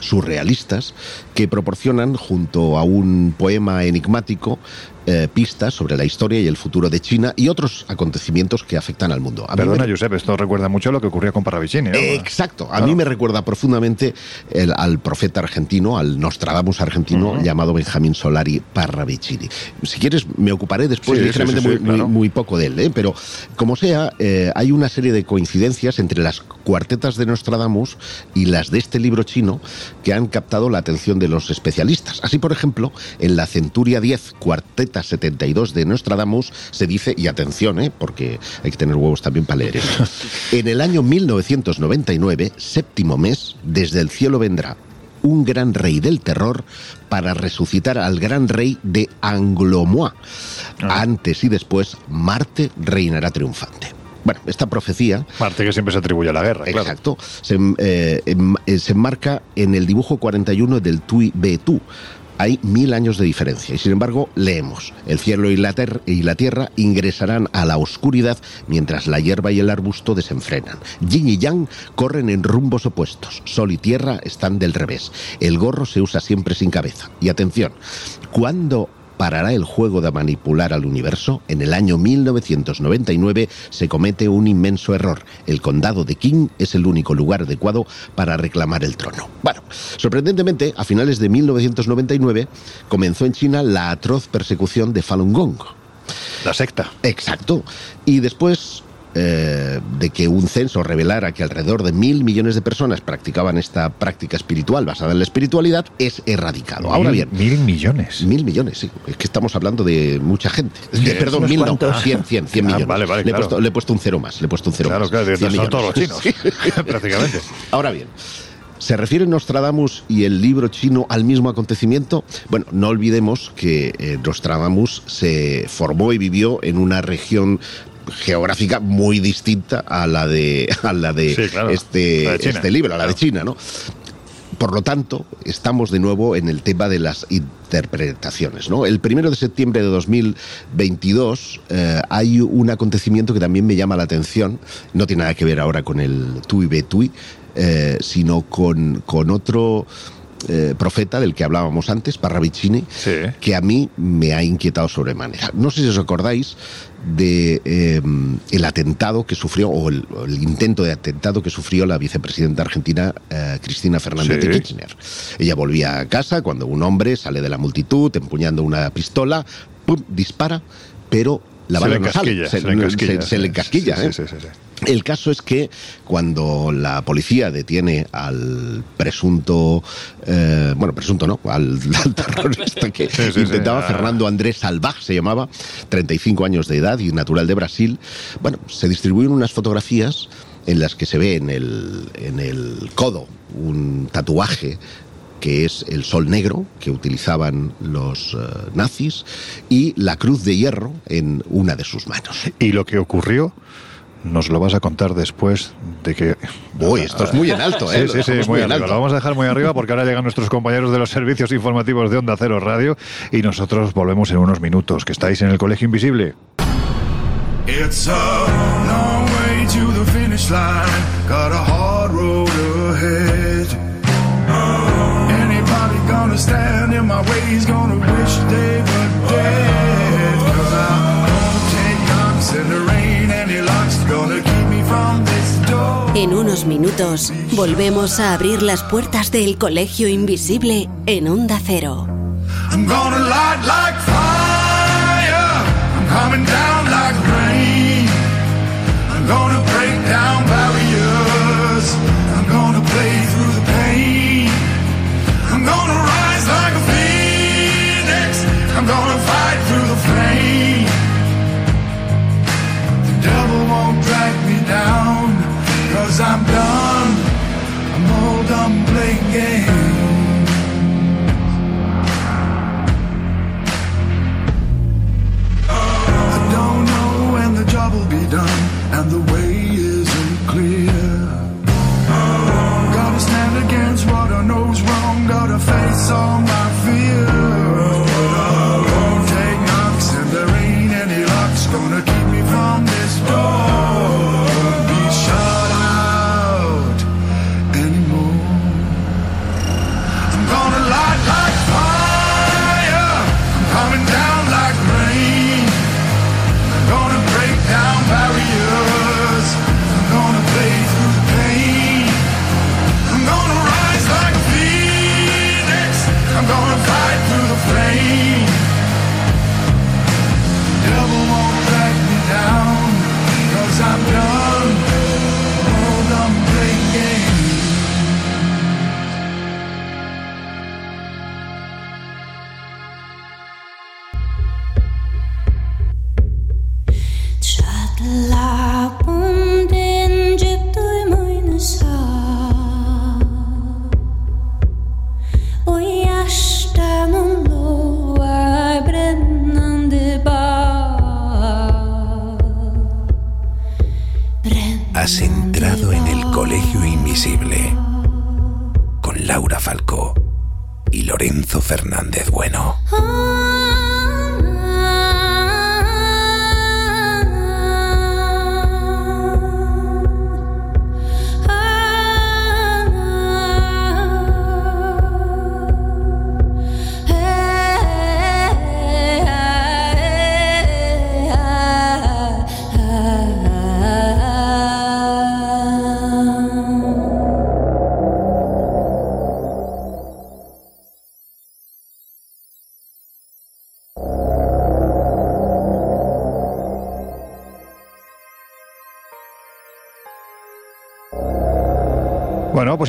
surrealistas que proporcionan, junto a un poema enigmático, eh, pistas sobre la historia y el futuro de China y otros acontecimientos que afectan al mundo. A Perdona, me... Josep, esto recuerda mucho a lo que ocurría con Parravicini. ¿no? exacto, a mí me recuerda profundamente el, al profeta argentino, al Nostradamus argentino llamado Benjamín Solari Parravicini. Si quieres, me ocuparé después ligeramente muy, muy, poco de él, ¿eh? pero como sea, eh, hay una serie de coincidencias entre las cuartetas de Nostradamus y las de este libro chino que han captado la atención de los especialistas. Así, por ejemplo, en la Centuria 10, cuarteta 72 de Nostradamus, se dice, y atención, ¿eh? porque hay que tener huevos también para leer eso. (laughs) En el año 1999, séptimo mes, desde el cielo vendrá un gran rey del terror para resucitar al gran rey de Anglomois. Ah. Antes y después, Marte reinará triunfante. Bueno, esta profecía... Marte que siempre se atribuye a la guerra. Exacto. Se, eh, em, eh, se enmarca en el dibujo 41 del Tui Betu, hay mil años de diferencia. Y sin embargo, leemos, el cielo y la, y la, tierra ingresarán a la oscuridad mientras la hierba y el arbusto desenfrenan. Yin y yang corren en rumbos opuestos. Sol y tierra están del revés. El gorro se usa siempre sin cabeza. Y atención, cuando parará el juego de manipular al universo, en el año 1999 se comete un inmenso error. El condado de Qing es el único lugar adecuado para reclamar el trono. Bueno, sorprendentemente, a finales de 1999 comenzó en China la atroz persecución de Falun Gong. La secta. Exacto. Y después eh, de que un censo revelara que alrededor de mil millones de personas practicaban esta práctica espiritual basada en la espiritualidad, es erradicado. Ahora bien. Mil millones. Mil millones, sí. Es que estamos hablando de mucha gente. perdón, mil no. Cien, cien, cien ah, millones. Vale, vale, le, he puesto, le, he puesto, un cero más. Le he puesto un cero claro, más. Claro, claro, son todos los chinos. (laughs) prácticamente. Ahora bien. ¿Se refiere Nostradamus y el libro chino al mismo acontecimiento? Bueno, no olvidemos que eh, Nostradamus se formó y vivió en una región geográfica muy distinta a la de, a la de este, este libro, a la de China, ¿no? Por lo tanto, estamos de nuevo en el tema de las interpretaciones. ¿no? El primero de septiembre de 2022 eh, hay un acontecimiento que también me llama la atención, no tiene nada que ver ahora con el Tui Betui, eh, sino con, con otro eh, profeta del que hablábamos antes, Parravicini, que a mí me ha inquietado sobremanera. No sé si os acordáis de em, el atentado que sufrió o el, intento de atentado que sufrió la vicepresidenta argentina eh, Cristina Fernández de Kirchner. Ella volvía a casa cuando un hombre sale de la multitud empuñando una pistola, pum, dispara, pero la bala no sale, se, le encasquilla. ¿eh? El caso es que cuando la policía detiene al presunto, eh, bueno, presunto no, al, (laughs) terrorista que intentaba, Fernando Andrés Salvaj se llamaba, 35 años de edad y natural de Brasil, bueno, se distribuyen unas fotografías en las que se ve en el, en el codo un tatuaje que es el sol negro que utilizaban los eh, nazis y la cruz de hierro en una de sus manos. ¿Y lo que ocurrió? nos lo vas a contar después de que... Uy, esto es muy en alto, (laughs) ¿eh? Sí, sí, sí, muy, alto. Lo vamos a dejar muy arriba porque ahora llegan nuestros compañeros de los servicios informativos de Onda Cero Radio y nosotros volvemos en unos minutos. ¿Que estáis en el Colegio Invisible? It's a long way to the gonna stand in my way, he's gonna wish they were dead. Cause I'm gonna take knocks in the rain and he locks gonna keep me from this door. En unos minutos volvemos a abrir las puertas del colegio invisible en Onda Cero. I'm gonna light like fire, I'm coming down like rain. I'm gonna break down barriers, Gonna fight through the flame. The devil won't drag me down, cause I'm done. I'm all done playing games. I don't know when the job will be done, and the way isn't clear. Gotta stand against what I know's wrong, gotta face all my fears.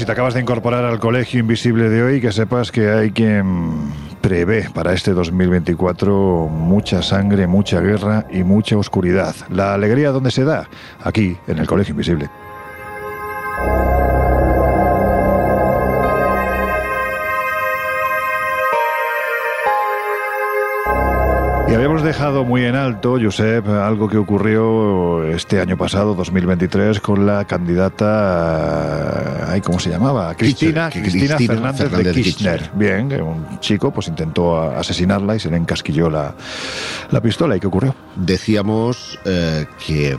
Te acabas de incorporar al Colegio Invisible de hoy, que sepas que hay quien prevé para este 2024 mucha sangre, mucha guerra y mucha oscuridad. ¿La alegría dónde se da? Aquí, en el Colegio Invisible. Y habíamos dejado muy en alto, Josep, algo que ocurrió este año pasado, 2023, con la candidata, ay, ¿cómo se llamaba? Cristina, Cristina, Cristina Fernández, Fernández de de Kirchner. Kirchner. Bien, un chico pues intentó asesinarla y se le encasquilló la, la pistola. ¿Y qué ocurrió? Decíamos eh, que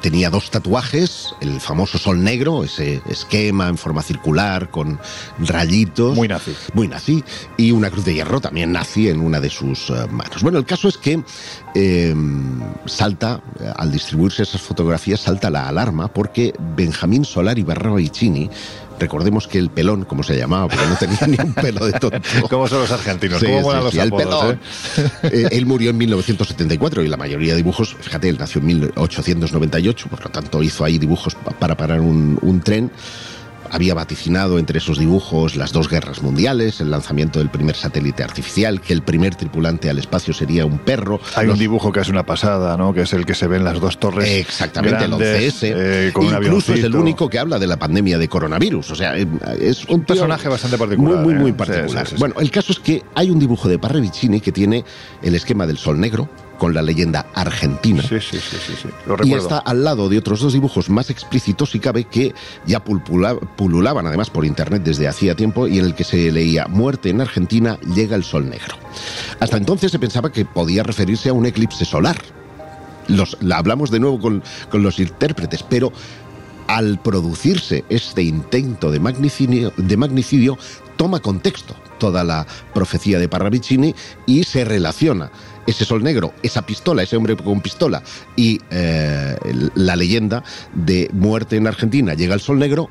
tenía dos tatuajes, el famoso sol negro, ese esquema en forma circular con rayitos. Muy nazi. Muy nazi. Y una cruz de hierro también nazi en una de sus eh, manos. Bueno, el caso es que eh, salta, eh, al distribuirse esas fotografías, salta la alarma porque Benjamín Solari Barravicini, recordemos que el pelón, como se llamaba, porque no tenía (laughs) ni un pelo de tonto. ¿Cómo son los argentinos? Sí, ¿Cómo sí, los sí, el pelón. eh? Eh, él murió en 1974 y la mayoría de dibujos, fíjate, él nació en 1898, por lo tanto hizo ahí dibujos pa- para parar un, un tren. Había vaticinado entre esos dibujos las dos guerras mundiales, el lanzamiento del primer satélite artificial, que el primer tripulante al espacio sería un perro. Hay Los- un dibujo que es una pasada, ¿no? Que es el que se ve en las dos torres. Exactamente, grandes, el 11S. eh, con un Incluso es el único que habla de la pandemia de coronavirus. O sea, eh, es un, personaje bastante particular, Muy, muy, muy ¿eh? particular. Sí, sí, sí, bueno, el caso es que hay un dibujo de Parravicini que tiene el esquema del sol negro con la leyenda argentina. Sí, sí, sí, sí, sí. Lo Y recuerdo. está al lado de otros dos dibujos más explícitos y cabe que ya pululaban además por internet desde hacía tiempo y en el que se leía muerte en Argentina llega el sol negro. Hasta entonces se pensaba que podía referirse a un eclipse solar. Los, la hablamos de nuevo con, con los intérpretes, pero al producirse este intento de magnicidio, de magnicidio, toma contexto toda la profecía de Parravicini y se relaciona ese sol negro, esa pistola, ese hombre con pistola y eh, la leyenda de muerte en Argentina, llega el sol negro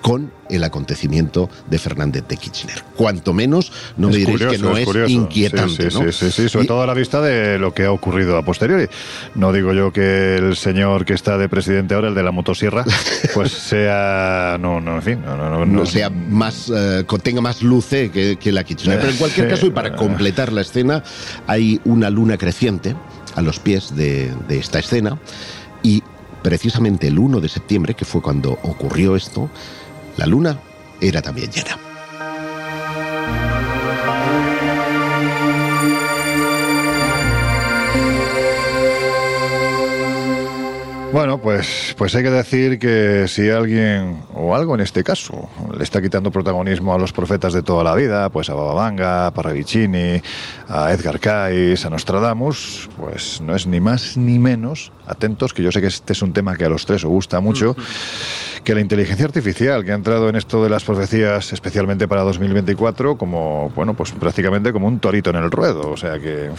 con el acontecimiento de Fernández de Kirchner. Cuanto menos, no me diréis curioso, que no es, curioso. inquietante, Sí, sí, ¿no? sí, sobre Y- todo a la vista de lo que ha ocurrido a posteriori. No digo yo que el señor que está de presidente ahora, el de la motosierra, (laughs) pues sea, no, no, en fin, no, no, sea más eh, tenga más luce que, que la Kitchener. Pero en cualquier caso, y para completar la escena, hay una luna creciente a los pies de, de esta escena y precisamente el 1 de septiembre, que fue cuando ocurrió esto, la luna era también llena. Bueno, pues, pues hay que decir que si alguien, o algo en este caso, le está quitando protagonismo a los profetas de toda la vida, pues a Bababanga, a Parravicini, a Edgar Cayce, a Nostradamus, pues no es ni más ni menos, atentos, que yo sé que este es un tema que a los tres os gusta mucho, que la inteligencia artificial que ha entrado en esto de las profecías, especialmente para 2024, como, bueno, pues prácticamente como un torito en el ruedo. O sea que,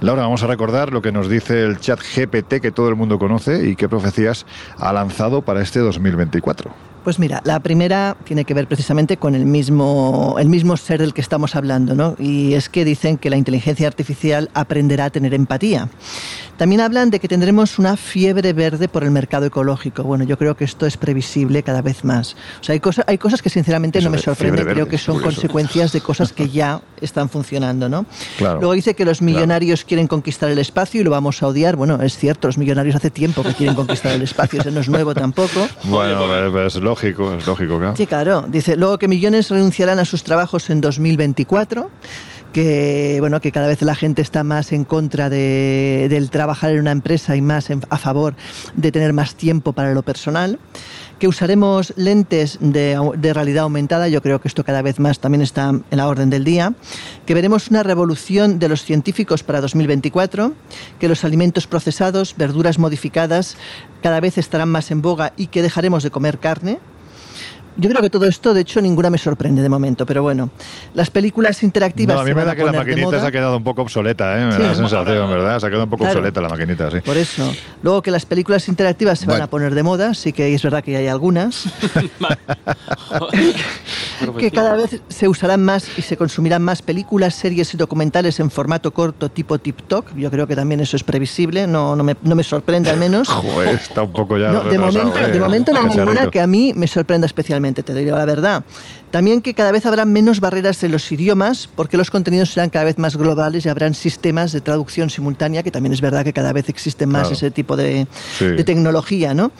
Laura, vamos a recordar lo que nos dice el chat GPT que todo el mundo conoce y qué profecías ha lanzado para este 2024. Pues mira, la primera tiene que ver precisamente con el mismo, el mismo ser del que estamos hablando, ¿no? Y es que dicen que la inteligencia artificial aprenderá a tener empatía. También hablan de que tendremos una fiebre verde por el mercado ecológico. Bueno, yo creo que esto es previsible cada vez más. O sea, hay, cosas, hay cosas que sinceramente no me sorprenden, creo que son consecuencias de cosas que ya (laughs) están funcionando, ¿no? Luego dice que los millonarios quieren conquistar el espacio y lo vamos a odiar. Bueno, es cierto, los millonarios hace tiempo que quieren conquistar el espacio, eso no es nuevo tampoco. (laughs) Bueno, es lógico, es lógico, claro. Sí, claro. Dice, luego que millones renunciarán a sus trabajos en 2024 que bueno que cada vez la gente está más en contra de, del trabajar en una empresa y más a favor de tener más tiempo para lo personal que usaremos lentes de, realidad aumentada, yo creo que esto cada vez más también está en la orden del día, que veremos una revolución de los científicos para 2024, que los alimentos procesados, verduras modificadas, cada vez estarán más en boga y que dejaremos de comer carne, yo creo que todo esto, de hecho, ninguna me sorprende de momento, pero bueno. Las películas interactivas. No, a mí me da que la maquinita se ha quedado un poco obsoleta, ¿eh? Me da la sensación, ¿verdad? Se ha quedado un poco obsoleta la maquinita, sí. Por eso. Luego que las películas interactivas se van a poner de moda, sí que es verdad que hay algunas. (laughs) (laughs) que cada vez se usarán más y se consumirán más películas, series y documentales en formato corto tipo TikTok. Yo creo que también eso es previsible, no, no, me, no me sorprende al menos. (laughs) Joder, está un poco ya. de, momento, de momento no hay ninguna que a mí me sorprenda especialmente te digo la verdad. También que cada vez habrá menos barreras en los idiomas, porque los contenidos serán cada vez más globales y habrán sistemas de traducción simultánea, que también es verdad que cada vez existe más ese tipo de, tecnología, ¿no?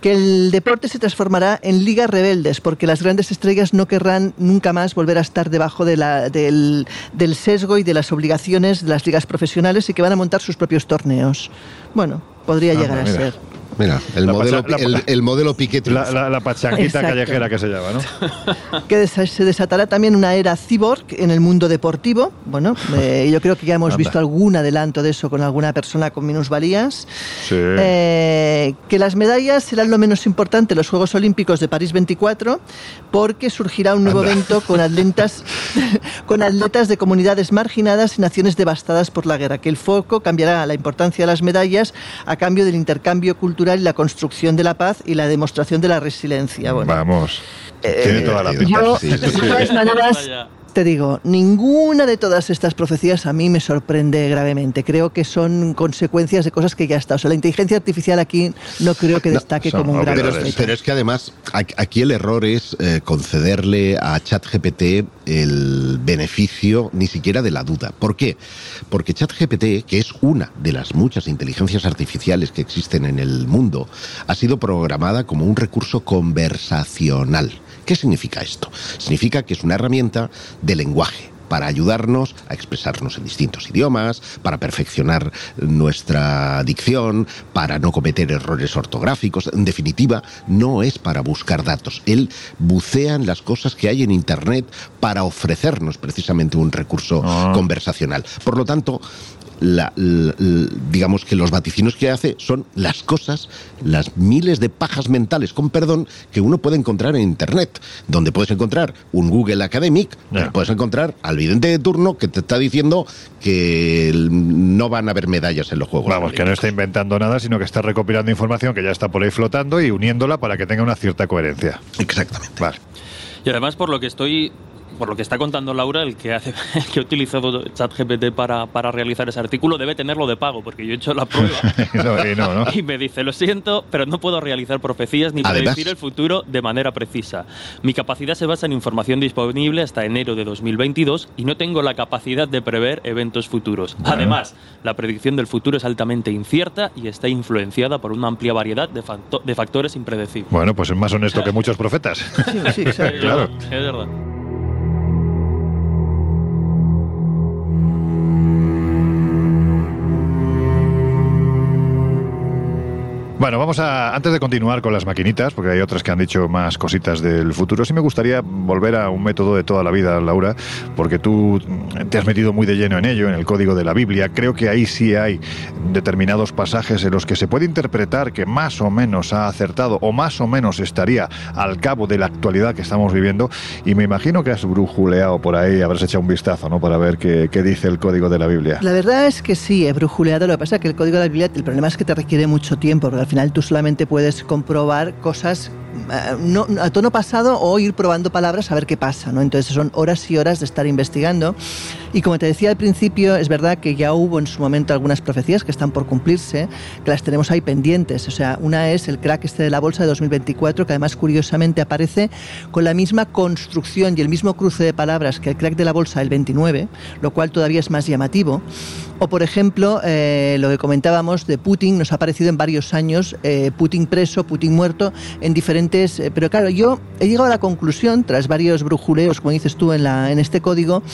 Que el deporte se transformará en ligas rebeldes, porque las grandes estrellas no querrán nunca más volver a estar debajo de la, del, del sesgo y de las obligaciones de las ligas profesionales y que van a montar sus propios torneos. Bueno, podría llegar a ser. Mira, el, modelo, el, modelo Piquete. La, la, pachanquita callejera que se llama, ¿no? (laughs) que se desatará también una era cyborg en el mundo deportivo. Bueno, (laughs) eh, yo creo que ya hemos visto algún adelanto de eso con alguna persona con minusvalías. Sí. Eh, que las medallas serán lo menos importante en los Juegos Olímpicos de París 24, porque surgirá un nuevo evento con atletas, (laughs) con atletas de comunidades marginadas y naciones devastadas por la guerra. Que el foco cambiará la importancia de las medallas a cambio del intercambio cultural y la construcción de la paz y la demostración de la resiliencia. Vamos. Tiene toda la pinta. Te digo, ninguna de todas estas profecías a mí me sorprende gravemente. Creo que son consecuencias de cosas que ya está. O sea, la inteligencia artificial aquí no creo que destaque como un gran pero, pero, es que además aquí el error es eh, concederle a ChatGPT el beneficio ni siquiera de la duda. ¿Por qué? Porque ChatGPT, que es una de las muchas inteligencias artificiales que existen en el mundo, ha sido programada como un recurso conversacional. ¿Qué significa esto? Significa que es una herramienta de lenguaje para ayudarnos a expresarnos en distintos idiomas, para perfeccionar nuestra dicción, para no cometer errores ortográficos. En definitiva, no es para buscar datos. Él bucea en las cosas que hay en Internet para ofrecernos precisamente un recurso ah. conversacional. Por lo tanto, la, digamos que los vaticinos que hace son las cosas, las miles de pajas mentales, con perdón, que uno puede encontrar en Internet, donde puedes encontrar un Google Academic, puedes encontrar al vidente de turno que te está diciendo que no van a haber medallas en los juegos. Vamos, que no está inventando nada, sino que está recopilando información que ya está por ahí flotando y uniéndola para que tenga una cierta coherencia. Exactamente. Vale. Y además, por lo que estoy por lo que está contando Laura, el que, hace, (laughs) que ha utilizado ChatGPT para, para realizar ese artículo debe tenerlo de pago, porque yo he hecho la prueba. (laughs) (laughs) y, me dice, lo siento, pero no puedo realizar profecías ni predecir el futuro de manera precisa. Mi capacidad se basa en información disponible hasta enero de 2022 y no tengo la capacidad de prever eventos futuros. Además, la predicción del futuro es altamente incierta y está influenciada por una amplia variedad de, de factores impredecibles. Bueno, pues es más honesto que muchos profetas. Sí, sí, claro. Es verdad. Bueno, vamos a, antes de continuar con las maquinitas, porque hay otras que han dicho más cositas del futuro, sí me gustaría volver a un método de toda la vida, Laura, porque tú te has metido muy de lleno en ello, en el código de la Biblia. Creo que ahí sí hay determinados pasajes en los que se puede interpretar que más o menos ha acertado o más o menos estaría al cabo de la actualidad que estamos viviendo. Y me imagino que has brujuleado por ahí, habrás echado un vistazo, ¿no? Para ver qué, dice el código de la Biblia. La verdad es que sí, he brujuleado. Lo que pasa es que el código de la Biblia, el problema es que te requiere mucho tiempo, final tú solamente puedes comprobar cosas no, a tono pasado o ir probando palabras a ver qué pasa, ¿no? Entonces son horas y horas de estar investigando. Y como te decía al principio, es verdad que ya hubo en su momento algunas profecías que están por cumplirse, que las tenemos ahí pendientes. O sea, una es el crack este de la bolsa de 2024, que además curiosamente aparece con la misma construcción y el mismo cruce de palabras que el crack de la bolsa del 29, lo cual todavía es más llamativo. O, por ejemplo, eh, lo que comentábamos de Putin, nos ha aparecido en varios años, eh, Putin preso, Putin muerto, en diferentes... Eh, pero claro, yo he llegado a la conclusión, tras varios brujuleos, como dices tú, en, la, en este código,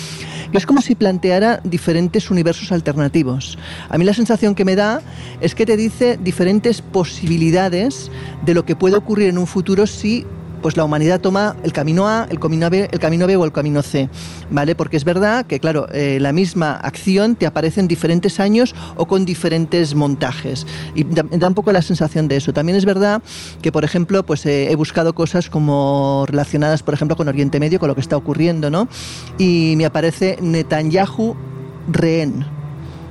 que es como si planteara diferentes universos alternativos. A mí la sensación que me da es que te dice diferentes posibilidades de lo que puede ocurrir en un futuro si pues la humanidad toma el camino A, el camino B, el camino B o el camino C, ¿vale? Porque es verdad que, claro, eh, la misma acción te aparece en diferentes años o con diferentes montajes. Y da, un poco la sensación de eso. También es verdad que, por ejemplo, pues eh, he buscado cosas como relacionadas, por ejemplo, con Oriente Medio, con lo que está ocurriendo, ¿no? Y me aparece Netanyahu rehén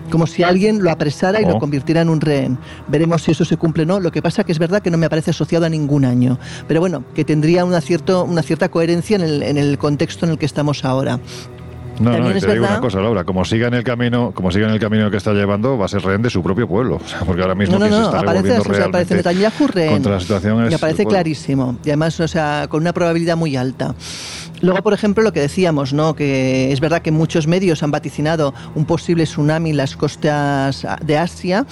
como si alguien lo apresara y lo oh. convirtiera en un rehén. Veremos si eso se cumple o no. Lo que pasa que es verdad que no me parece asociado a ningún año, pero bueno, que tendría una, cierto, una cierta coherencia en el, en el contexto en el que estamos ahora. No, no, y te digo una cosa, Laura, como siga en el camino, como siga en el camino que está llevando, va a ser rehén de su propio pueblo, (laughs) porque ahora mismo no, no, se está aparece, o sea, aparece Netanyahu rehén. Contra la situación Me aparece clarísimo y además, o sea, con una probabilidad muy alta. Luego, por ejemplo, lo que decíamos, ¿no? que es verdad que muchos medios han vaticinado un posible tsunami en las costas de Asia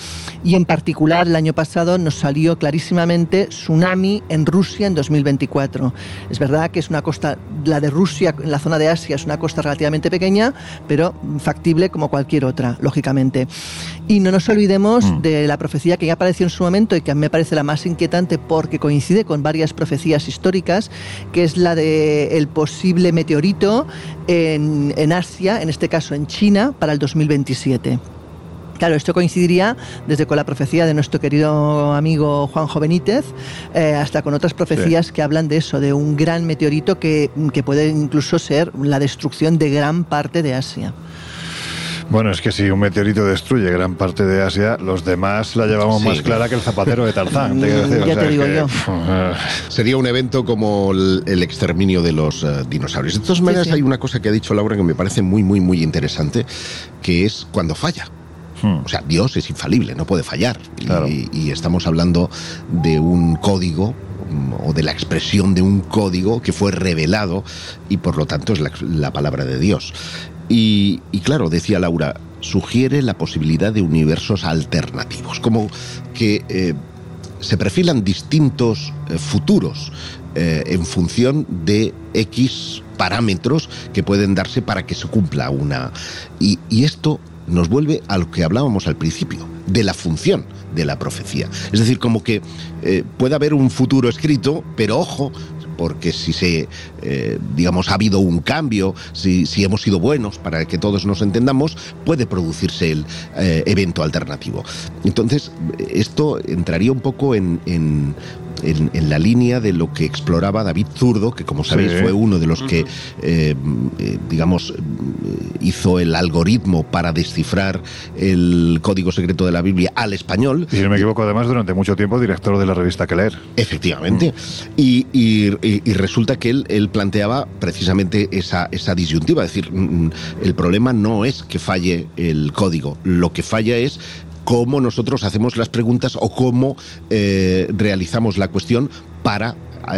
y en particular el año pasado nos salió clarísimamente tsunami en Rusia en 2024. Es verdad que es una costa, la de Rusia en la zona de Asia es una costa relativamente pequeña, pero factible como cualquier otra, lógicamente. Y no nos olvidemos mm. de la profecía que ya apareció en su momento y que a mí me parece la más inquietante porque coincide con varias profecías históricas, que es la de el posible posible meteorito en, en Asia, en este caso en China, para el 2027. Claro, esto coincidiría desde con la profecía de nuestro querido amigo Juanjo Benítez eh, hasta con otras profecías que hablan de eso, de un gran meteorito que, que puede incluso ser la destrucción de gran parte de Asia. Bueno, es que si un meteorito destruye gran parte de Asia, los demás la llevamos más clara que el zapatero de Tarzán. ya te digo yo. Sería un evento como el, exterminio de los eh, dinosaurios. De todas maneras, hay una cosa que ha dicho Laura que me parece muy, muy, muy interesante, que es cuando falla. Hmm. O sea, Dios es infalible, no puede fallar. Y, estamos hablando de un código mm, o de la expresión de un código que fue revelado y por lo tanto es la palabra de Dios. Y, claro, decía Laura, sugiere la posibilidad de universos alternativos, como que eh, se perfilan distintos eh, futuros eh, en función de X parámetros que pueden darse para que se cumpla una. Y, y esto nos vuelve a lo que hablábamos al principio, de la función de la profecía. Es decir, como que puede haber un futuro escrito, pero ojo, porque si se, eh, digamos, ha habido un cambio, si, si, hemos sido buenos para que todos nos entendamos, puede producirse el eh, evento alternativo. Entonces, esto entraría un poco en, en, la línea de lo que exploraba David Zurdo, que como sabéis fue uno de los que, eh, eh, digamos, hizo el algoritmo para descifrar el código secreto de la Biblia al español. Y si no me equivoco, además, durante mucho tiempo director de la revista Que Leer. Efectivamente. Mm. Y, resulta que él, él planteaba precisamente esa, esa disyuntiva, es decir, mm, mm, el problema no es que falle el código, lo que falla es cómo nosotros hacemos las preguntas o cómo eh, realizamos la cuestión para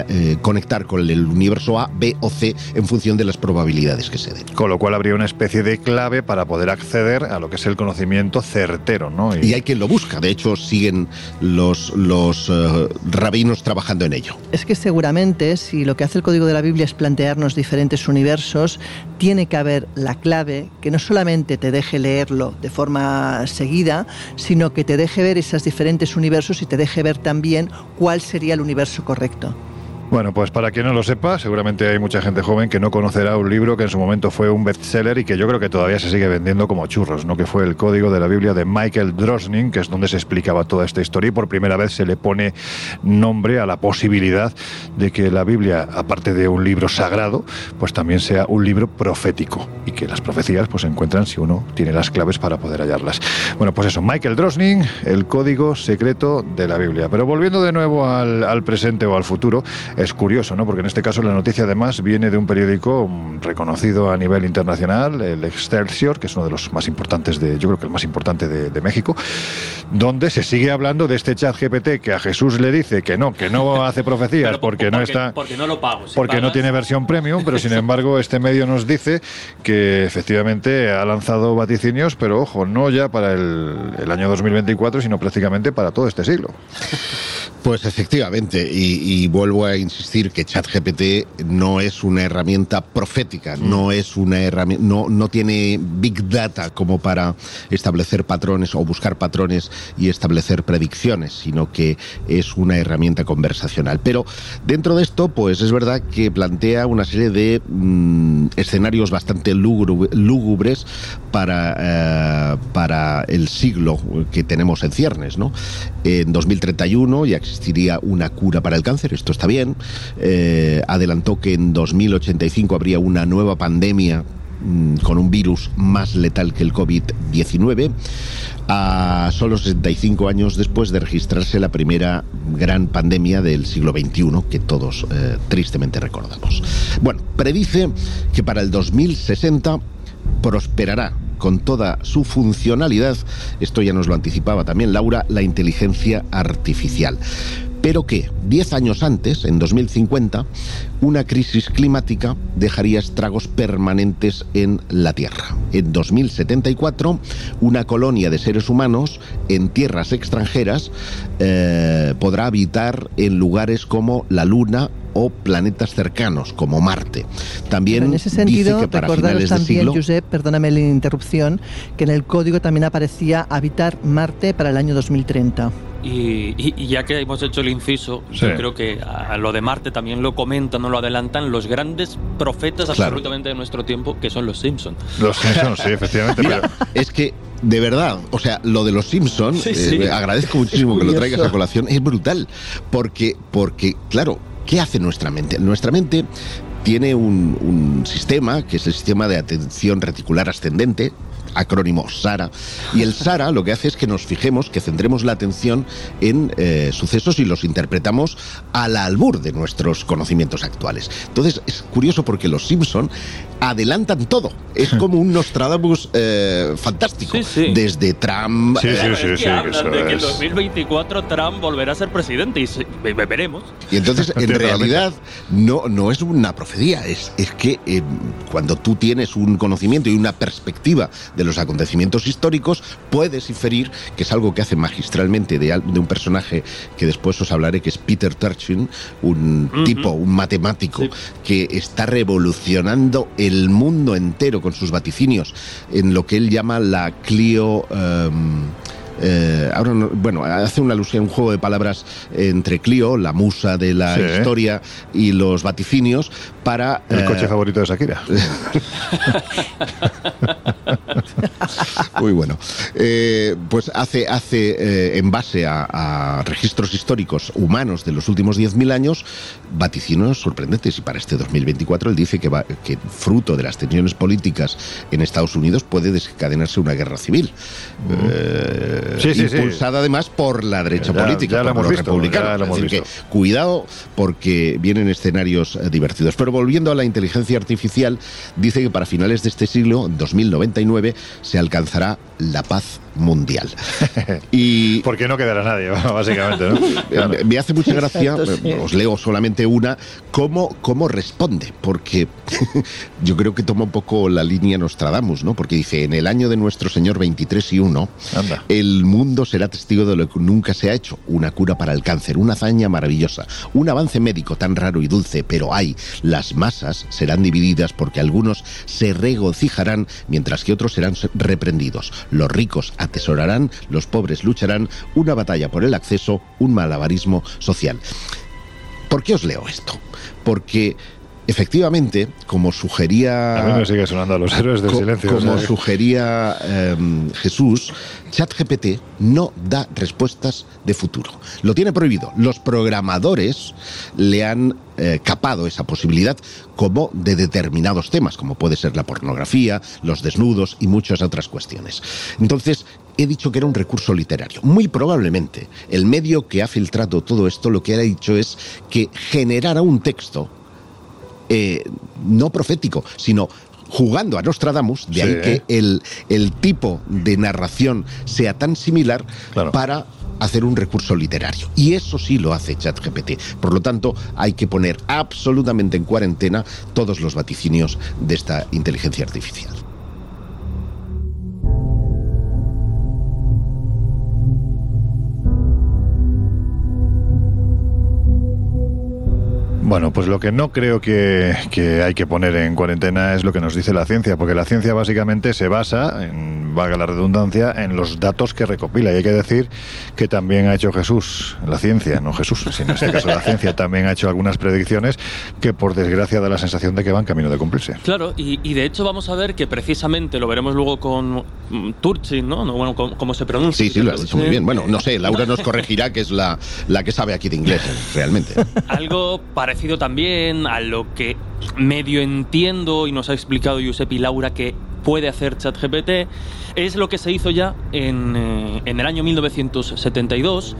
eh, conectar con el universo A, B o C en función de las probabilidades que se den. Con lo cual habría una especie de clave para poder acceder a lo que es el conocimiento certero, ¿no? Y, hay quien lo busca, de hecho siguen los, los eh, rabinos trabajando en ello. Es que seguramente si lo que hace el código de la Biblia es plantearnos diferentes universos, tiene que haber la clave que no solamente te deje leerlo de forma seguida, sino que te deje ver esos diferentes universos y te deje ver también cuál sería el universo correcto. Bueno, pues para quien no lo sepa, seguramente hay mucha gente joven que no conocerá un libro que en su momento fue un bestseller y que yo creo que todavía se sigue vendiendo como churros, ¿no? Que fue el Código de la Biblia de Michael Drosnin, que es donde se explicaba toda esta historia y por primera vez se le pone nombre a la posibilidad de que la Biblia, aparte de un libro sagrado, pues también sea un libro profético y que las profecías pues se encuentran si uno tiene las claves para poder hallarlas. Bueno, pues eso, Michael Drosnin, el Código Secreto de la Biblia. Pero volviendo de nuevo al, al presente o al futuro, es curioso, ¿no? Porque en este caso la noticia además viene de un periódico mm, reconocido a nivel internacional, el Excelsior, que es uno de los más importantes de, yo creo que el más importante de, de México, donde se sigue hablando de este chat GPT que a Jesús le dice que no, que no hace profecías Pero porque, no está Porque no lo pago. Si porque no tiene versión premium, pero sin (laughs) embargo este medio nos dice que efectivamente ha lanzado vaticinios, pero ojo, no ya para el, el año 2024, sino prácticamente para todo este siglo. Pues efectivamente, y, y vuelvo a insistir que ChatGPT no es una herramienta profética, no es una herramienta, no, no tiene big data como para establecer patrones o buscar patrones y establecer predicciones, sino que es una herramienta conversacional. Pero dentro de esto, pues es verdad que plantea una serie de mm, escenarios bastante lúgubres para, eh, para el siglo que tenemos en ciernes, ¿no? En 2031 ya existiría una cura para el cáncer, esto está bien. Eh, adelantó que en 2085 habría una nueva pandemia mm, con un virus más letal que el COVID-19, a solo 65 años después de registrarse la primera gran pandemia del siglo XXI que todos eh, tristemente recordamos. Bueno, predice que para el 2060 prosperará con toda su funcionalidad, esto ya nos lo anticipaba también Laura, la inteligencia artificial. Pero que 10 años antes, en 2050, una crisis climática dejaría estragos permanentes en la Tierra. En 2074, una colonia de seres humanos en tierras extranjeras eh, podrá habitar en lugares como la Luna o planetas cercanos como Marte. También Pero en ese dice sentido, que para recordaros también, siglo Josep, perdóname la interrupción, que en el código también aparecía habitar Marte para el año 2030. Y, y- y ya que hemos hecho el inciso, Sí. yo creo que a, a lo de Marte también lo comentan o lo adelantan los grandes profetas Claro. absolutamente de nuestro tiempo, que son los Simpsons. Los Simpsons, sí, (laughs) efectivamente. Mira, pero- es que de verdad, o sea, lo de los Simpsons, Sí, sí. agradezco muchísimo que lo traigas a colación, es brutal, porque, porque, claro, ¿qué hace nuestra mente? Nuestra mente tiene un, un sistema, que es el sistema de atención reticular ascendente, acrónimo SARA, y el SARA lo que hace es que nos fijemos, que centremos la atención en eh, sucesos y los interpretamos al albur de nuestros conocimientos actuales. Entonces, es curioso porque los Simpson adelantan todo. Es como un Nostradamus eh, fantástico. Sí, sí. Desde Trump. Sí, sí, que hablan de en es. 2024 Trump volverá a ser presidente y ve- veremos. Y entonces, en realidad, no, no es una profecía, es, es que eh, cuando tú tienes un conocimiento y una perspectiva de los acontecimientos históricos, puedes inferir que es algo que hace magistralmente de, de un personaje que después os hablaré, que es Peter Turchin, un tipo, un matemático, Sí. que está revolucionando el mundo entero con sus vaticinios en lo que él llama la Clio. em, eh, ahora no- bueno, hace una alusión, un juego de palabras entre Clio, la musa de la Sí. historia, y los vaticinios para. El eh, coche favorito de Shakira. (laughs) Muy bueno. Eh, pues hace, hace en base a, a registros históricos humanos de los últimos 10.000 años, vaticinios sorprendentes. Y para este 2024 él dice que, va- que fruto de las tensiones políticas en Estados Unidos puede desencadenarse una guerra civil. Eh, Sí, sí, sí. impulsada además por la derecha Ya- política, ya por hemos los visto, republicanos. hemos decir, visto. que cuidado porque vienen escenarios eh, divertidos. Pero volviendo a la inteligencia artificial, dice que para finales de este siglo, en 2099, se alcanzará la paz mundial. (laughs) Y Porque no quedará nadie, (laughs) básicamente, ¿no? Claro. me- hace mucha gracia, Exacto, sí. eh, os leo solamente una, cómo, cómo responde, porque (laughs) yo creo que toma un poco la línea Nostradamus, ¿no? Porque dice, en el año de nuestro Señor 23 y 1, Anda. el mundo será testigo de lo que nunca se ha hecho, una cura para el cáncer, una hazaña maravillosa, un avance médico tan raro y dulce, pero hay, las masas serán divididas porque algunos se regocijarán mientras que otros serán reprendidos. Los ricos atesorarán, los pobres lucharán, una batalla por el acceso, un malabarismo social. ¿Por qué os leo esto? Porque Efectivamente, como sugería. A mí me sigue sonando a los héroes del silencio. Como sugería em, Jesús, ChatGPT no da respuestas de futuro. Lo tiene prohibido. Los programadores le han eh, capado esa posibilidad como de determinados temas, como puede ser la pornografía, los desnudos y muchas otras cuestiones. Entonces, he dicho que era un recurso literario. Muy probablemente el medio que ha filtrado todo esto lo que ha dicho es que generara un texto eh, no profético, sino jugando a Nostradamus, de ahí que el, el, tipo de narración sea tan similar para hacer un recurso literario. Y eso sí lo hace ChatGPT. Por lo tanto, hay que poner absolutamente en cuarentena todos los vaticinios de esta inteligencia artificial. Bueno, pues lo que no creo que, hay que poner en cuarentena es lo que nos dice la ciencia, porque la ciencia básicamente se basa, en, valga la redundancia, en los datos que recopila. Y hay que decir que también ha hecho Jesús, la ciencia, no Jesús, sino en este caso la ciencia, también ha hecho algunas predicciones que por desgracia da la sensación de que van camino de cumplirse. Claro, y, de hecho vamos a ver que precisamente, lo veremos luego con Turchin, ¿no? Bueno, ¿cómo, se pronuncia? Sí, sí, lo ha dicho muy bien. Bueno, no sé, Laura nos corregirá, que es la, la que sabe aquí de inglés, realmente. Algo parecido también a lo que medio entiendo y nos ha explicado Giuseppe y Laura que puede hacer ChatGPT, es lo que se hizo ya en, eh, en el año 1972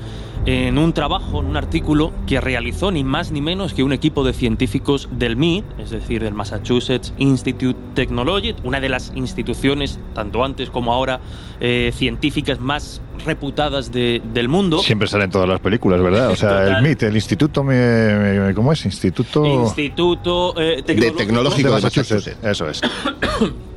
en un trabajo, en un artículo que realizó ni más ni menos que un equipo de científicos del MIT, es decir, del Massachusetts Institute Technology, una de las instituciones, tanto antes como ahora, eh, científicas más reputadas del mundo. Siempre salen todas las películas, ¿verdad? O sea, el MIT, el Instituto, ¿cómo es? Instituto... Instituto eh, Tecnológico, de Massachusetts. Eso es. (coughs)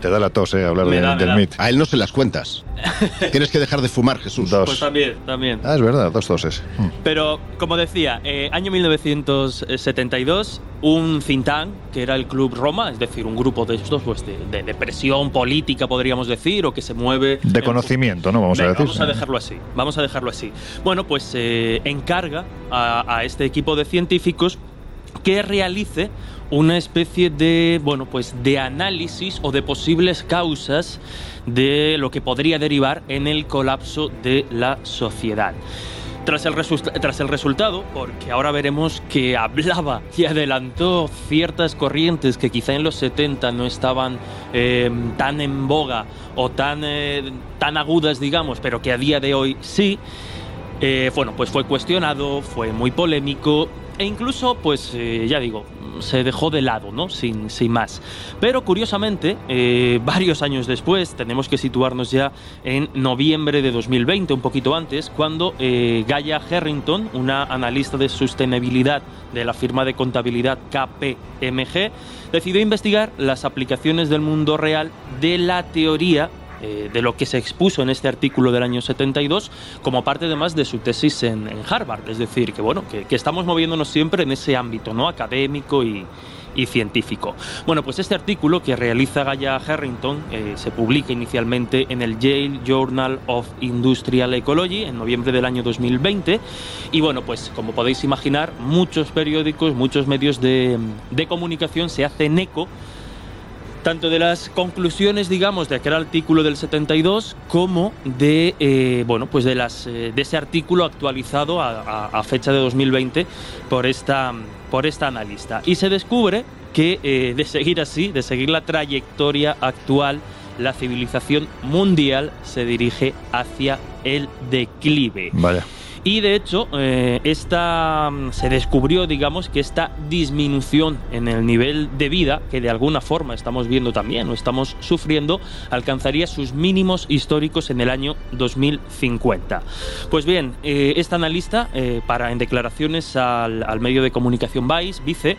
Te da la tos, ¿eh? Hablar del MIT. A él no se las cuentas. (laughs) Tienes que dejar de fumar, Jesús. Dos. Pues también, también. Ah, es verdad, dos toses. Hmm. Pero, como decía, eh, año 1972, un think tank, que era el Club Roma, es decir, un grupo de estos, pues, de, de, presión política, podríamos decir, o que se mueve... De conocimiento, ¿no? Vamos a decir. Vamos a dejarlo así. Vamos a dejarlo así. Bueno, pues eh, encarga a, a este equipo de científicos que realice una especie de, bueno, pues de análisis o de posibles causas de lo que podría derivar en el colapso de la sociedad. Tras el, tras el, resultado, porque ahora veremos que hablaba (laughs) y adelantó ciertas corrientes que quizá en los 70 no estaban em, tan en boga o tan, eh, tan agudas, digamos, pero que a día de hoy sí, eh, bueno, pues fue cuestionado, fue muy polémico e incluso, pues eh, ya digo, se dejó de lado, ¿no? Sin, sin más. Pero curiosamente, eh, (laughs) varios años después, tenemos que situarnos ya en noviembre de 2020, un poquito antes, cuando eh, Gaia Harrington, una analista de sostenibilidad de la firma de contabilidad KPMG, decidió investigar las aplicaciones del mundo real de la teoría eh, de lo que se expuso en este artículo del año 72 como parte además de su tesis en, Harvard. Es decir, que bueno, que, estamos moviéndonos siempre en ese ámbito ¿no? académico y, científico. Bueno, pues este artículo que realiza Gaia Harrington eh, se publica inicialmente en el Yale Journal of Industrial Ecology en noviembre del año 2020 y bueno, pues como podéis imaginar, muchos periódicos, muchos medios de, de comunicación se hacen eco tanto de las conclusiones, digamos, de aquel artículo del 72, como de, eh, bueno, pues de, las, eh, de ese artículo actualizado a, fecha de 2020 por esta, por esta analista. Y se descubre que eh, de seguir así, de seguir la trayectoria actual, la civilización mundial se dirige hacia el declive. Vaya. Y de hecho, eh, esta, mm, se descubrió, digamos, que esta disminución en el nivel de vida, que de alguna forma estamos viendo también o estamos sufriendo, alcanzaría sus mínimos históricos en el año 2050. Pues bien, eh, esta analista, eh, para en declaraciones al, al, medio de comunicación Vice, Vice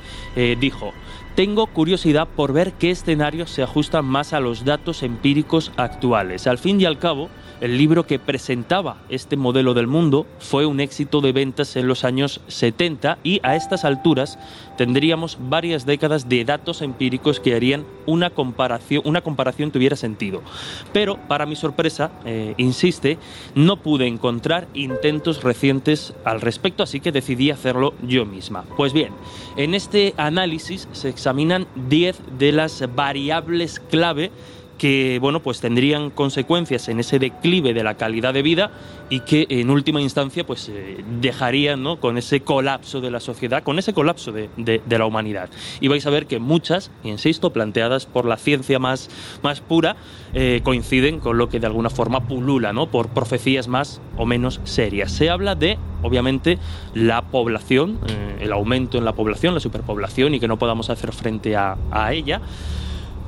dijo, tengo curiosidad por ver qué escenarios se ajustan más a los datos empíricos actuales. Al fin y al cabo, el libro que presentaba este modelo del mundo, fue un éxito de ventas en los años 70 y a estas alturas tendríamos varias décadas de datos empíricos que harían una comparación, una comparación tuviera sentido. Pero, para mi sorpresa, eh, insiste, no pude encontrar intentos recientes al respecto, así que decidí hacerlo yo misma. Pues bien, en este análisis se examinan 10 de las variables clave que bueno, pues tendrían consecuencias en ese declive de la calidad de vida y que en última instancia pues eh, dejarían ¿no? con ese colapso de la sociedad, con ese colapso de, la humanidad. Y vais a ver que muchas, insisto, planteadas por la ciencia más, más pura, eh, coinciden con lo que de alguna forma pulula, ¿no? por profecías más o menos serias. Se habla de, obviamente, la población, eh, el aumento en la población, la superpoblación y que no podamos hacer frente a, a ella.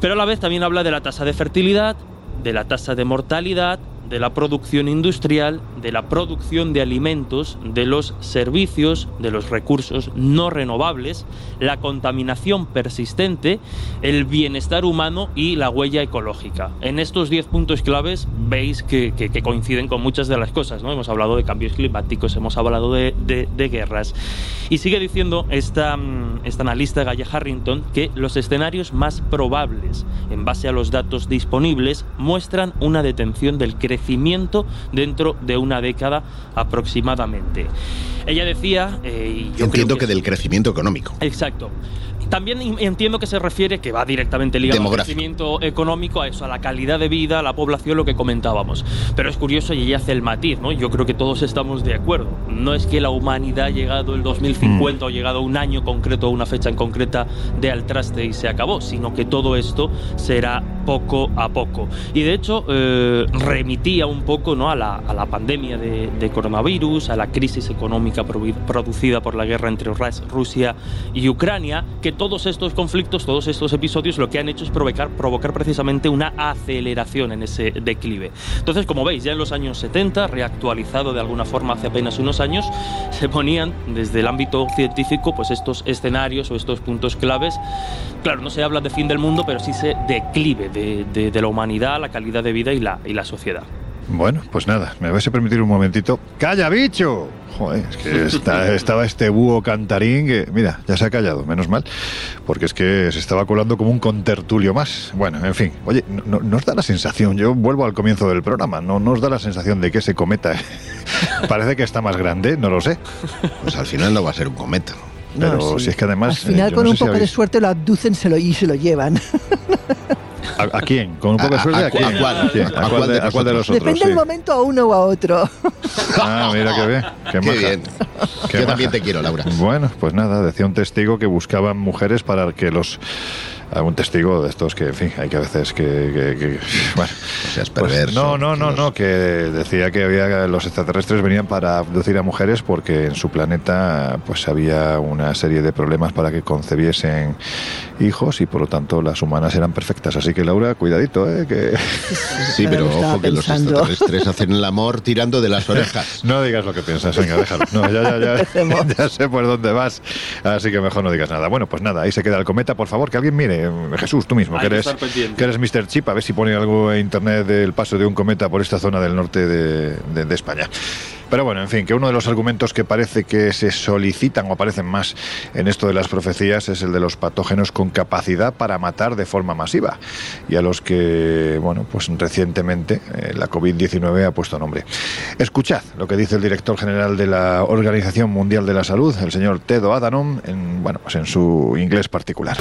Pero a la vez también habla de la tasa de fertilidad, de la tasa de mortalidad, de la producción industrial, de la producción de alimentos, de los servicios, de los recursos no renovables, la contaminación persistente, el bienestar humano y la huella ecológica. En estos 10 puntos claves veis que, coinciden con muchas de las cosas. ¿no? Hemos hablado de cambios climáticos, hemos hablado de, guerras. Y sigue diciendo esta, mm, esta analista Gaia Harrington que los escenarios más probables, en base a los datos disponibles, muestran una detención del crecimiento crecimiento dentro de una década aproximadamente. Ella decía... Eh, yo entiendo que, del crecimiento económico. Exacto. También entiendo que se refiere, que va directamente ligado al crecimiento económico, a eso, a la calidad de vida, a la población, lo que comentábamos. Pero es curioso y ella hace el matiz, ¿no? Yo creo que todos estamos de acuerdo. No es que la humanidad ha llegado el 2050 mm. o llegado un año concreto o una fecha en concreta de al traste y se acabó, sino que todo esto será poco a poco. Y de hecho, eh, remitía un poco ¿no? a, la, a la pandemia de, de, coronavirus, a la crisis económica producida por la guerra entre Rusia y Ucrania, que todos estos conflictos, todos estos episodios lo que han hecho es provocar, provocar precisamente una aceleración en ese declive. Entonces, como veis, ya en los años 70, reactualizado de alguna forma hace apenas unos años, (laughs) se ponían desde el ámbito científico pues estos escenarios o estos puntos claves. Claro, no se habla de fin del mundo, pero sí se declive de, la humanidad, la calidad de vida y la sociedad. Bueno, pues nada, me vais a permitir un momentito. ¡Calla, bicho! Joder, es que (laughs) estaba este búho cantarín que, mira, ya se ha callado, menos mal, porque es que se estaba colando como un contertulio más. Bueno, en fin, oye, no, nos da la sensación, yo vuelvo al comienzo del programa, ¿no nos da la sensación de que ese cometa (laughs) parece que está más grande? No lo sé. Pues al final no va a ser un cometa. Pero si es que además... Al final eh, con un poco de suerte lo abducen se lo, y se lo llevan. (laughs) ¿A, quién? ¿Con un poco de suerte? ¿A, quién? ¿A cuál? ¿A, cuál, de, cuál de los otros? Depende del momento a uno o a otro. Ah, mira qué bien. Qué, qué bien. Yo también te quiero, Laura. Bueno, pues nada, decía un testigo que buscaban mujeres para que los algún testigo de estos que, en fin, hay que a veces que, bueno, pues, no, no, no, no, que decía que había los extraterrestres venían para abducir a mujeres porque en su planeta pues había una serie de problemas para que concebiesen hijos y por lo tanto las humanas eran perfectas. Así que Laura, cuidadito, ¿eh? Que... (laughs) Sí, pero ojo que los extraterrestres hacen el amor tirando de las orejas. (laughs) No digas lo que piensas, venga, déjalo. No, ya, ya, ya, (laughs) ya sé por dónde vas, así que mejor no digas nada. Bueno, pues nada, ahí se queda el cometa, por favor, que alguien mire eh, Jesús, tú mismo, que eres, que eres Mr. Chip, a ver si pone algo en internet del paso de un cometa por esta zona del norte de, España. Pero bueno, en fin, que uno de los argumentos que parece que se solicitan o aparecen más en esto de las profecías es el de los patógenos con capacidad para matar de forma masiva y a los que, bueno, pues recientemente eh, la COVID-19 ha puesto nombre. Escuchad lo que dice el director general de la Organización Mundial de la Salud, el señor Tedo Adhanom, en, bueno, pues en su inglés particular.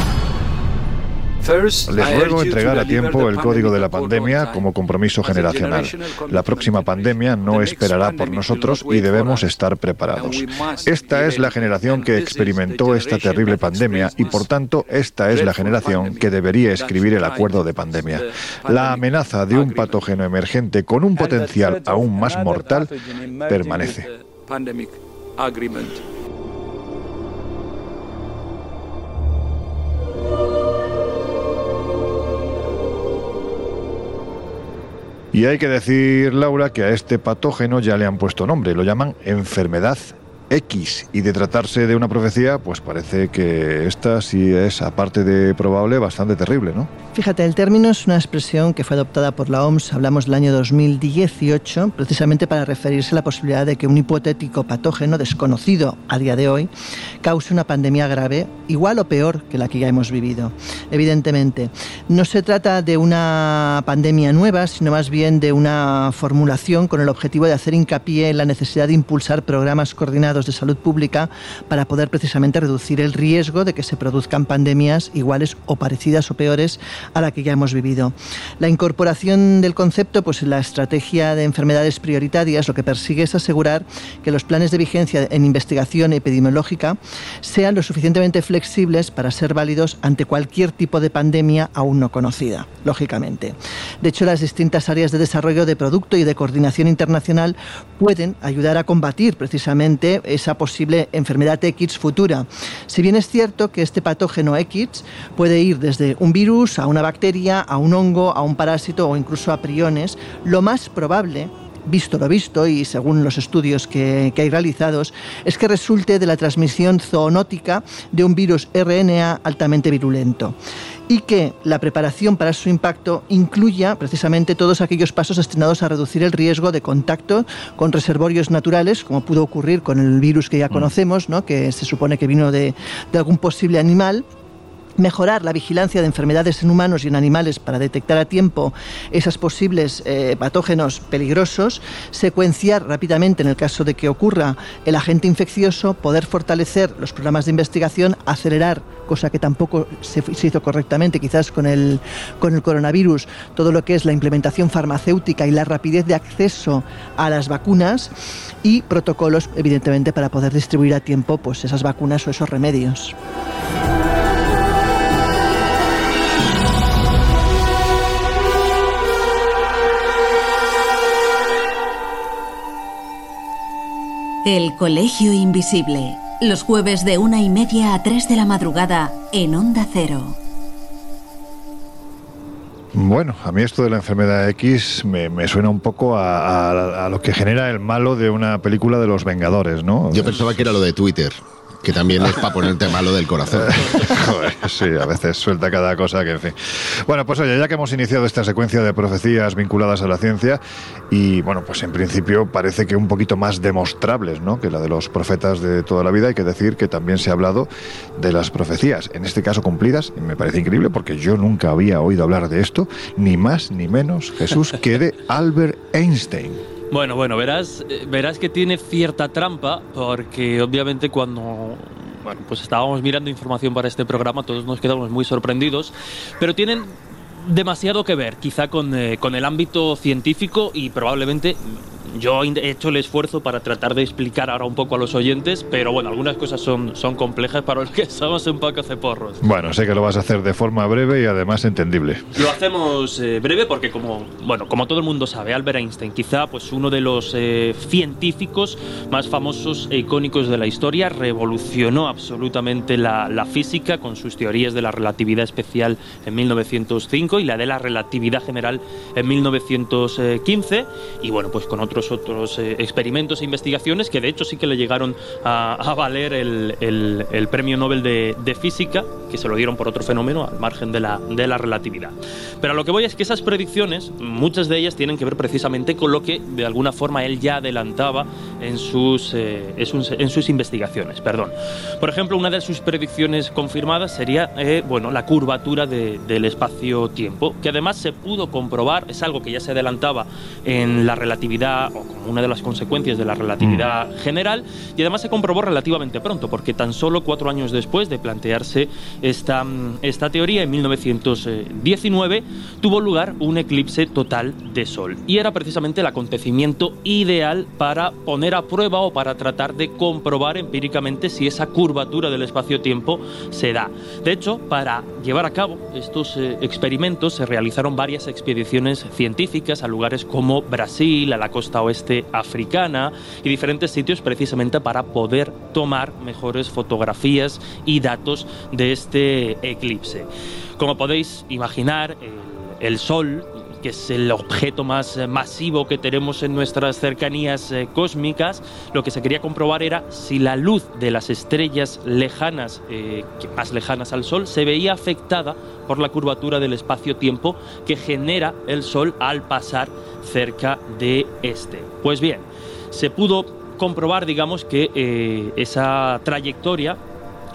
Les ruego entregar a tiempo el código de la pandemia como compromiso generacional. La próxima pandemia no esperará por nosotros y debemos estar preparados. Esta es la generación que experimentó esta terrible pandemia y por tanto esta es la generación que debería escribir el acuerdo de pandemia. La amenaza de un patógeno emergente con un potencial aún más mortal permanece. Y hay que decir, Laura, que a este patógeno ya le han puesto nombre, lo llaman enfermedad X y de tratarse de una profecía, pues parece que esta sí es, aparte de probable, bastante terrible, ¿no? Fíjate, el término es una expresión que fue adoptada por la OMS, hablamos del año 2018, precisamente para referirse a la posibilidad de que un hipotético patógeno desconocido a día de hoy cause una pandemia grave, igual o peor que la que ya hemos vivido. Evidentemente, no se trata de una pandemia nueva, sino más bien de una formulación con el objetivo de hacer hincapié en la necesidad de impulsar programas coordinados de salud pública para poder precisamente reducir el riesgo de que se produzcan pandemias iguales o parecidas o peores a la que ya hemos vivido. La incorporación del concepto pues, en la estrategia de enfermedades prioritarias lo que persigue es asegurar que los planes de vigencia en investigación epidemiológica sean lo suficientemente flexibles para ser válidos ante cualquier tipo de pandemia aún no conocida, lógicamente. De hecho, las distintas áreas de desarrollo de producto y de coordinación internacional pueden ayudar a combatir precisamente esa posible enfermedad X futura. Si bien es cierto que este patógeno X puede ir desde un virus a una bacteria, a un hongo, a un parásito o incluso a priones, lo más probable visto lo visto y según los estudios que, hay realizados, es que resulte de la transmisión zoonótica de un virus RNA altamente virulento y que la preparación para su impacto incluya precisamente todos aquellos pasos destinados a reducir el riesgo de contacto con reservorios naturales, como pudo ocurrir con el virus que ya mm. conocemos, ¿no? que se supone que vino de, de algún posible animal mejorar la vigilancia de enfermedades en humanos y en animales para detectar a tiempo esos posibles eh, patógenos peligrosos, secuenciar rápidamente en el caso de que ocurra el agente infeccioso, poder fortalecer los programas de investigación, acelerar, cosa que tampoco se, hizo correctamente quizás con el, con el coronavirus, todo lo que es la implementación farmacéutica y la rapidez de acceso a las vacunas y protocolos, evidentemente, para poder distribuir a tiempo pues, esas vacunas o esos remedios. El Colegio Invisible. Los jueves de una y media a tres de la madrugada en Onda Cero. Bueno, a mí esto de la enfermedad X me, suena un poco a, a, lo que genera el malo de una película de los Vengadores, ¿no? Yo pensaba que era lo de Twitter que también es para ponerte malo del corazón. (laughs) sí, a veces suelta cada cosa que, en fin. Bueno, pues oye, ya que hemos iniciado esta secuencia de profecías vinculadas a la ciencia, y bueno, pues en principio parece que un poquito más demostrables, ¿no? Que la de los profetas de toda la vida, hay que decir que también se ha hablado de las profecías, en este caso cumplidas, y me parece increíble porque yo nunca había oído hablar de esto, ni más ni menos, Jesús, que de Albert Einstein. Bueno, bueno, verás, eh, verás que tiene cierta trampa, porque obviamente cuando bueno, pues estábamos mirando información para este programa, todos nos quedamos muy sorprendidos, pero tienen demasiado que ver, quizá con, eh, con el ámbito científico y probablemente yo he hecho el esfuerzo para tratar de explicar ahora un poco a los oyentes, pero bueno, algunas cosas son, son complejas para los que (laughs) somos un poco ceporros. Bueno, sé que lo vas a hacer de forma breve y además entendible. Lo hacemos eh, breve porque como, bueno, como todo el mundo sabe, Albert Einstein, quizá pues uno de los eh, científicos más famosos e icónicos de la historia, revolucionó absolutamente la, la física con sus teorías de la relatividad especial en 1905 y la de la relatividad general en 1915 y bueno, pues con otros otros eh, experimentos e investigaciones que de hecho sí que le llegaron a, valer el, premio Nobel de, Física, que se lo dieron por otro fenómeno al margen de la, relatividad. Pero a lo que voy es que esas predicciones, muchas de ellas tienen que ver precisamente con lo que de alguna forma él ya adelantaba en sus, eh, en sus investigaciones. Perdón. Por ejemplo, una de sus predicciones confirmadas sería eh, bueno, la curvatura del espacio-tiempo, que además se pudo comprobar, es algo que ya se adelantaba en la relatividad como una de las consecuencias de la relatividad mm. general y además se comprobó relativamente pronto porque tan solo cuatro años después de plantearse esta, mm, esta teoría en 1919 tuvo lugar un eclipse total de Sol y era precisamente el acontecimiento ideal para poner a prueba o para tratar de comprobar empíricamente si esa curvatura del espacio-tiempo se da. De hecho, para llevar a cabo estos eh, experimentos se realizaron varias expediciones científicas a lugares como Brasil, a la costa oeste africana y diferentes sitios precisamente para poder tomar mejores fotografías y datos de este eclipse. Como podéis imaginar, el, Sol que es el objeto más eh, masivo que tenemos en nuestras cercanías eh, cósmicas, lo que se quería comprobar era si la luz de las estrellas lejanas, eh, más lejanas al Sol, se veía afectada por la curvatura del espacio-tiempo que genera el Sol al pasar cerca de este. Pues bien, se pudo comprobar, digamos, que esa trayectoria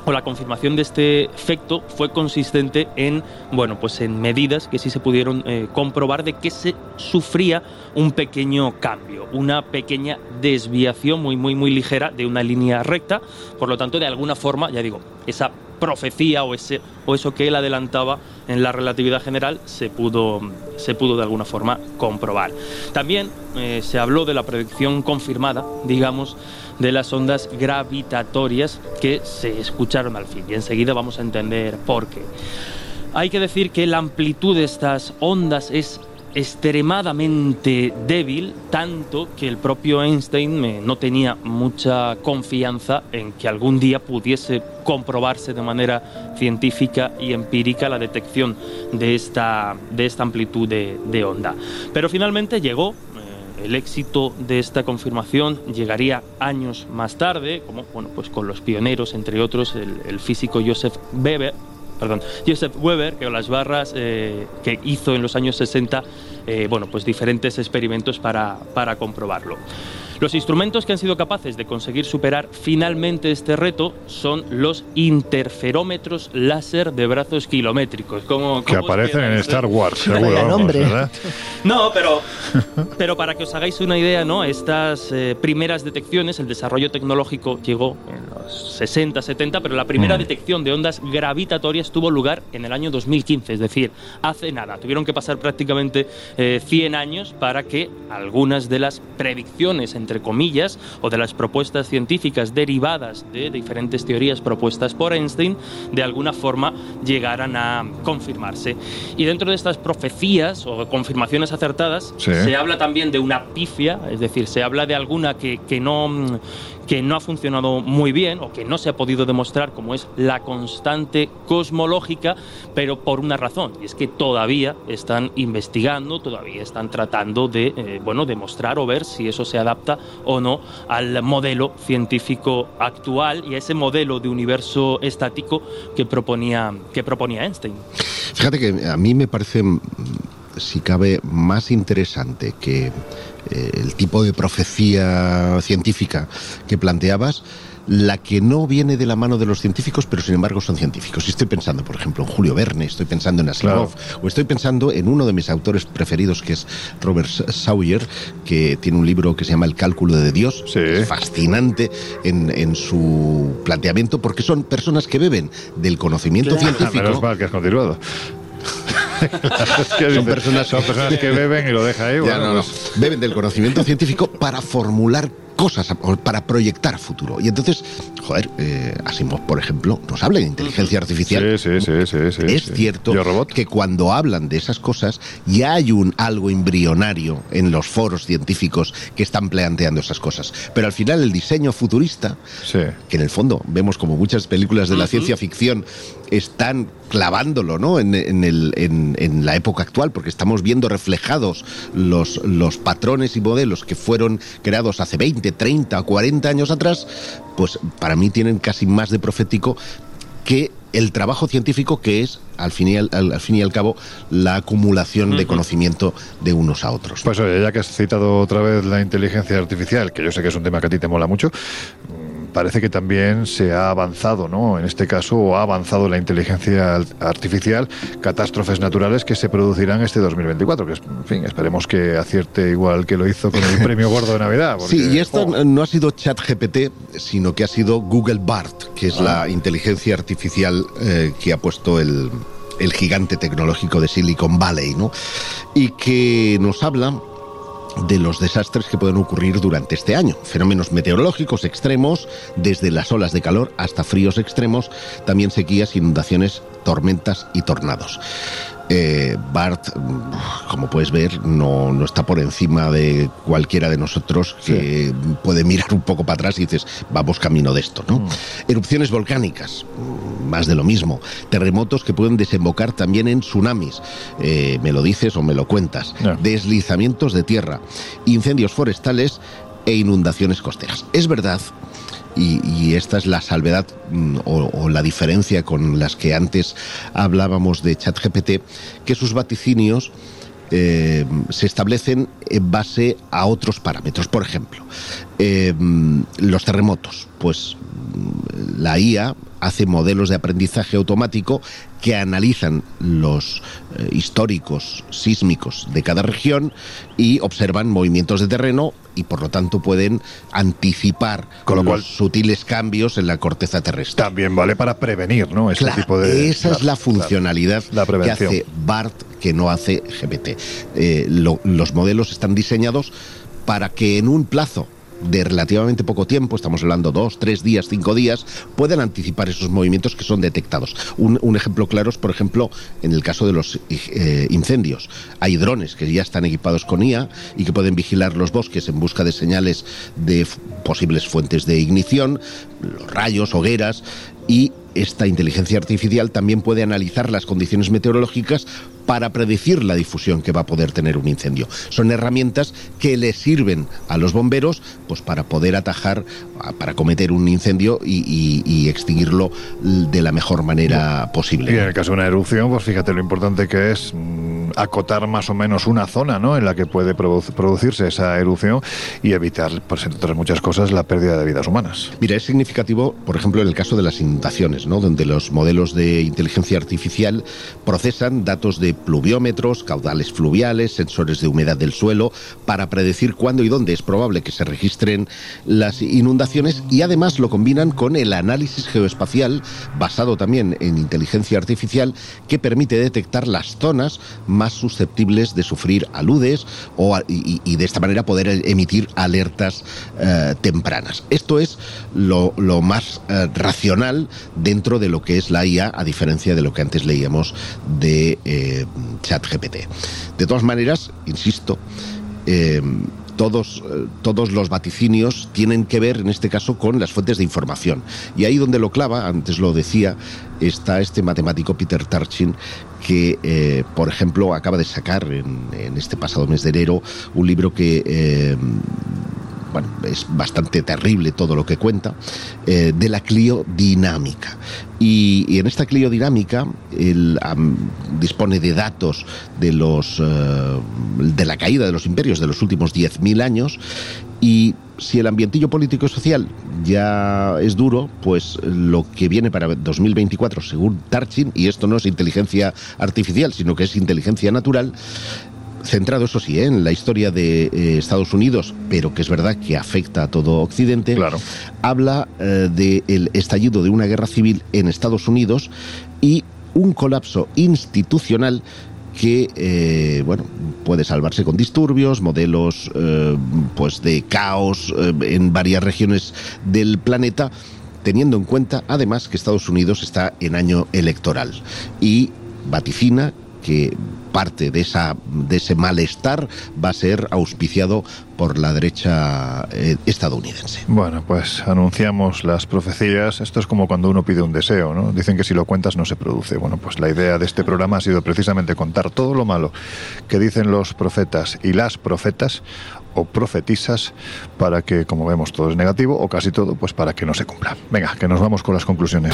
o la confirmación de este efecto fue consistente en, bueno, pues en medidas que sí se pudieron eh, comprobar de que se sufría un pequeño cambio, una pequeña desviación muy, muy, muy ligera de una línea recta. Por lo tanto, de alguna forma, ya digo, esa profecía o, ese, o eso que él adelantaba en la relatividad general se pudo, se pudo de alguna forma comprobar. También eh, se habló de la predicción confirmada, digamos, de las ondas gravitatorias que se escucharon al fin. Y enseguida vamos a entender por qué. Hay que decir que la amplitud de estas ondas es extremadamente débil, tanto que el propio Einstein no tenía mucha confianza en que algún día pudiese comprobarse de manera científica y empírica la detección de esta, de esta amplitud de onda. Pero finalmente llegó, el éxito de esta confirmación llegaría años más tarde, como bueno, pues con los pioneros, entre otros, el, físico Joseph Weber, perdón, Joseph Weber, que las barras eh, que hizo en los años 60, eh, bueno, pues diferentes experimentos para, para comprobarlo. Los instrumentos que han sido capaces de conseguir superar finalmente este reto son los interferómetros láser de brazos kilométricos. Como, que aparecen en Star Wars, (laughs) seguro. ¿verdad? No, pero, pero para que os hagáis una idea, ¿no? estas eh, primeras detecciones, el desarrollo tecnológico llegó en los 60, 70, pero la primera mm. detección de ondas gravitatorias tuvo lugar en el año 2015, es decir, hace nada. Tuvieron que pasar prácticamente 100 eh, años para que algunas de las predicciones en entre comillas, o de las propuestas científicas derivadas de diferentes teorías propuestas por Einstein, de alguna forma llegaran a confirmarse. Y dentro de estas profecías o confirmaciones acertadas, se habla también de una pifia, es decir, se habla de alguna que, que no que no ha funcionado muy bien o que no se ha podido demostrar como es la constante cosmológica, pero por una razón, y es que todavía están investigando, todavía están tratando de eh, bueno, demostrar o ver si eso se adapta o no al modelo científico actual y a ese modelo de universo estático que proponía, que proponía Einstein. Fíjate que a mí me parece, si cabe, más interesante que eh, el tipo de profecía científica que planteabas, la que no viene de la mano de los científicos, pero sin embargo son científicos. Y estoy pensando, por ejemplo, en Julio Verne, estoy pensando en Asimov, o estoy pensando en uno de mis autores preferidos, que es Robert Sawyer, que tiene un libro que se llama El cálculo de Dios, fascinante en, su planteamiento, porque son personas que beben del conocimiento científico. (laughs) que has continuado. Son, personas, que beben y lo dejan ahí. Pues beben del conocimiento científico para formular cosas para proyectar futuro. Y entonces, joder, eh, Asimov, por ejemplo, nos habla de inteligencia artificial. Sí, sí, sí, es cierto que cuando hablan de esas cosas ya hay un algo embrionario en los foros científicos que están planteando esas cosas. Pero al final el diseño futurista, que en el fondo vemos como muchas películas de la ciencia ficción están clavándolo ¿no? en, el, en, la época actual, porque estamos viendo reflejados los, los patrones y modelos que fueron creados hace 20, 30 o 40 años atrás, pues para mí tienen casi más de profético que el trabajo científico que es, al fin y al, fin y al cabo, la acumulación de conocimiento de unos a otros. Pues oye, ya que has citado otra vez la inteligencia artificial, que yo sé que es un tema que a ti te mola mucho, parece que también se ha avanzado, ¿no? En este caso, ha avanzado la inteligencia artificial, catástrofes naturales que se producirán este 2024, que, en fin, esperemos que acierte igual que lo hizo con el (laughs) premio gordo de Navidad. sí, y esto no ha sido ChatGPT, sino que ha sido Google BART, que es la ah. inteligencia artificial eh, que ha puesto el, el gigante tecnológico de Silicon Valley, ¿no? Y que nos habla de los desastres que pueden ocurrir durante este año. Fenómenos meteorológicos extremos, desde las olas de calor hasta fríos extremos, también sequías, inundaciones, tormentas y tornados. Eh, Bart, como puedes ver, no, está por encima de cualquiera de nosotros que puede mirar un poco para atrás y dices, vamos camino de esto, ¿no? Mm. Erupciones volcánicas, más de lo mismo. Terremotos que pueden desembocar también en tsunamis. Eh, me lo dices o me lo cuentas. Deslizamientos de tierra, incendios forestales e inundaciones costeras. Es verdad y, esta es la salvedad mm, o, la diferencia con las que antes hablábamos de ChatGPT, que sus vaticinios eh, se establecen en base a otros parámetros. Por ejemplo, eh, los terremotos. Pues mm, la IA hace modelos de aprendizaje automático que analizan los eh, históricos sísmicos de cada región y observan movimientos de terreno y por lo tanto pueden anticipar Con lo los cual, sutiles cambios en la corteza terrestre. También vale para prevenir, ¿no? Este tipo de, esa es la funcionalidad que hace BART que no hace GPT. Eh, los modelos están diseñados para que en un plazo de relativamente poco tiempo, estamos hablando dos, tres días, cinco días, pueden anticipar esos movimientos que son detectados. Un, ejemplo claro es, por ejemplo, en el caso de los eh, incendios. Hay drones que ya están equipados con IA y que pueden vigilar los bosques en busca de señales de posibles fuentes de ignición, rayos, hogueras, y esta inteligencia artificial también puede analizar las condiciones meteorológicas para predecir la difusión que va a poder tener un incendio. Son herramientas que le sirven a los bomberos pues para poder atajar, para cometer un incendio y, extinguirlo de la mejor manera posible. Y en el caso de una erupción, pues fíjate lo importante que es mm, acotar más o menos una zona ¿no? en la que puede producirse esa erupción y evitar, pues entre otras muchas cosas, la pérdida de vidas humanas. Mira, es significativo, por ejemplo, en el caso de las inundaciones, ¿no? donde los modelos de inteligencia artificial procesan datos de pluviómetros, caudales fluviales, sensores de humedad del suelo, para predecir cuándo y dónde es probable que se registren las inundaciones y además lo combinan con el análisis geoespacial basado también en inteligencia artificial que permite detectar las zonas más susceptibles de sufrir aludes o, y, de esta manera poder emitir alertas eh, tempranas. Esto es lo, más eh, racional dentro de lo que es la IA, a diferencia de lo que antes leíamos de eh, ChatGPT. De todas maneras, insisto, eh, todos, eh, todos los vaticinios tienen que ver, en este caso, con las fuentes de información. Y ahí donde lo clava, antes lo decía, está este matemático Peter Tarchin, que, eh, por ejemplo, acaba de sacar en, este pasado mes de enero un libro que bueno, es bastante terrible todo lo que cuenta, eh, de la cliodinámica. Y, y, en esta cliodinámica él dispone de datos de, los, eh, de la caída de los imperios de los últimos 10.000 años y si el ambientillo político y social ya es duro, pues lo que viene para 2024, según Tarchin, y esto no es inteligencia artificial, sino que es inteligencia natural, centrado, eso sí, ¿eh? en la historia de eh, Estados Unidos, pero que es verdad que afecta a todo Occidente, claro. habla eh, del estallido de una guerra civil en Estados Unidos y un colapso institucional que bueno puede salvarse con disturbios, modelos pues de caos en varias regiones del planeta, teniendo en cuenta además que Estados Unidos está en año electoral y vaticina que parte de, esa, de ese malestar va a ser auspiciado por la derecha eh, estadounidense. Bueno, pues anunciamos las profecías. Esto es como cuando uno pide un deseo, ¿no? Dicen que si lo cuentas no se produce. Bueno, pues la idea de este programa ha sido precisamente contar todo lo malo que dicen los profetas y las profetas o profetisas para que, como vemos, todo es negativo o casi todo, pues para que no se cumpla. Venga, que nos vamos con las conclusiones.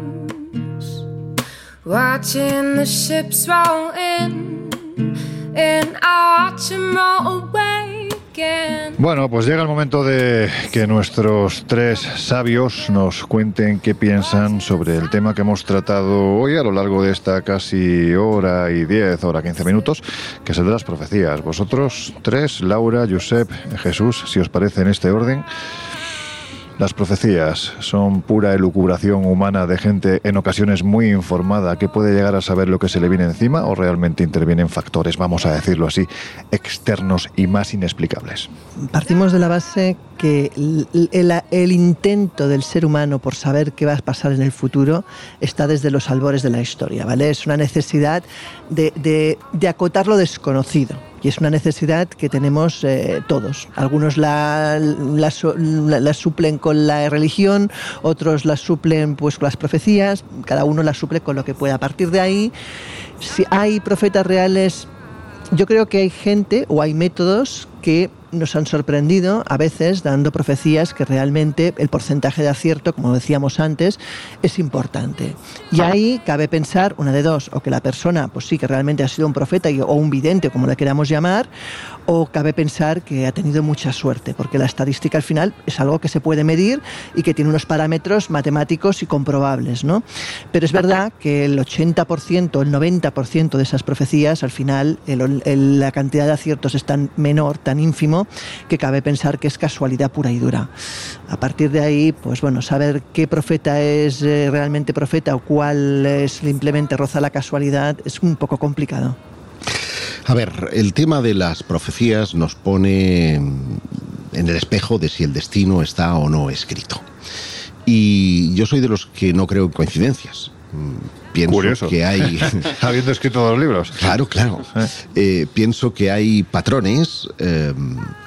Watching the ships roll in Bueno, pues llega el momento de que nuestros tres sabios nos cuenten qué piensan sobre el tema que hemos tratado hoy a lo largo de esta casi hora y diez, hora quince minutos, que es el de las profecías. Vosotros tres, Laura, Josep, Jesús, si os parece en este orden. Las profecías son pura elucubración humana de gente en ocasiones muy informada que puede llegar a saber lo que se le viene encima o realmente intervienen factores, vamos a decirlo así, externos y más inexplicables. Partimos de la base que el, intento del ser humano por saber qué va a pasar en el futuro está desde los albores de la historia, ¿vale? Es una necesidad de, acotar lo desconocido y es una necesidad que tenemos eh, todos. Algunos la, la, suplen con la religión, otros la suplen pues con las profecías, cada uno la suple con lo que pueda. A partir de ahí, si hay profetas reales, yo creo que hay gente o hay métodos que nos han sorprendido a veces dando profecías que realmente el porcentaje de acierto, como decíamos antes, es importante. Y ahí cabe pensar una de dos, o que la persona, pues sí, que realmente ha sido un profeta o un vidente, como le queramos llamar, o cabe pensar que ha tenido mucha suerte, porque la estadística al final es algo que se puede medir y que tiene unos parámetros matemáticos y comprobables, ¿no? Pero es verdad que el 80%, el 90% de esas profecías, al final la cantidad de aciertos es tan menor, tan ínfimo, que cabe pensar que es casualidad pura y dura. A partir de ahí, pues bueno, saber qué profeta es eh, realmente profeta o cuál es simplemente roza la casualidad es un poco complicado. A ver, el tema de las profecías nos pone en el espejo de si el destino está o no escrito. Y yo soy de los que no creo en coincidencias. Pienso que hay. (laughs) (laughs) Habiendo escrito dos libros. Claro, claro. Eh. Eh, pienso que hay patrones eh,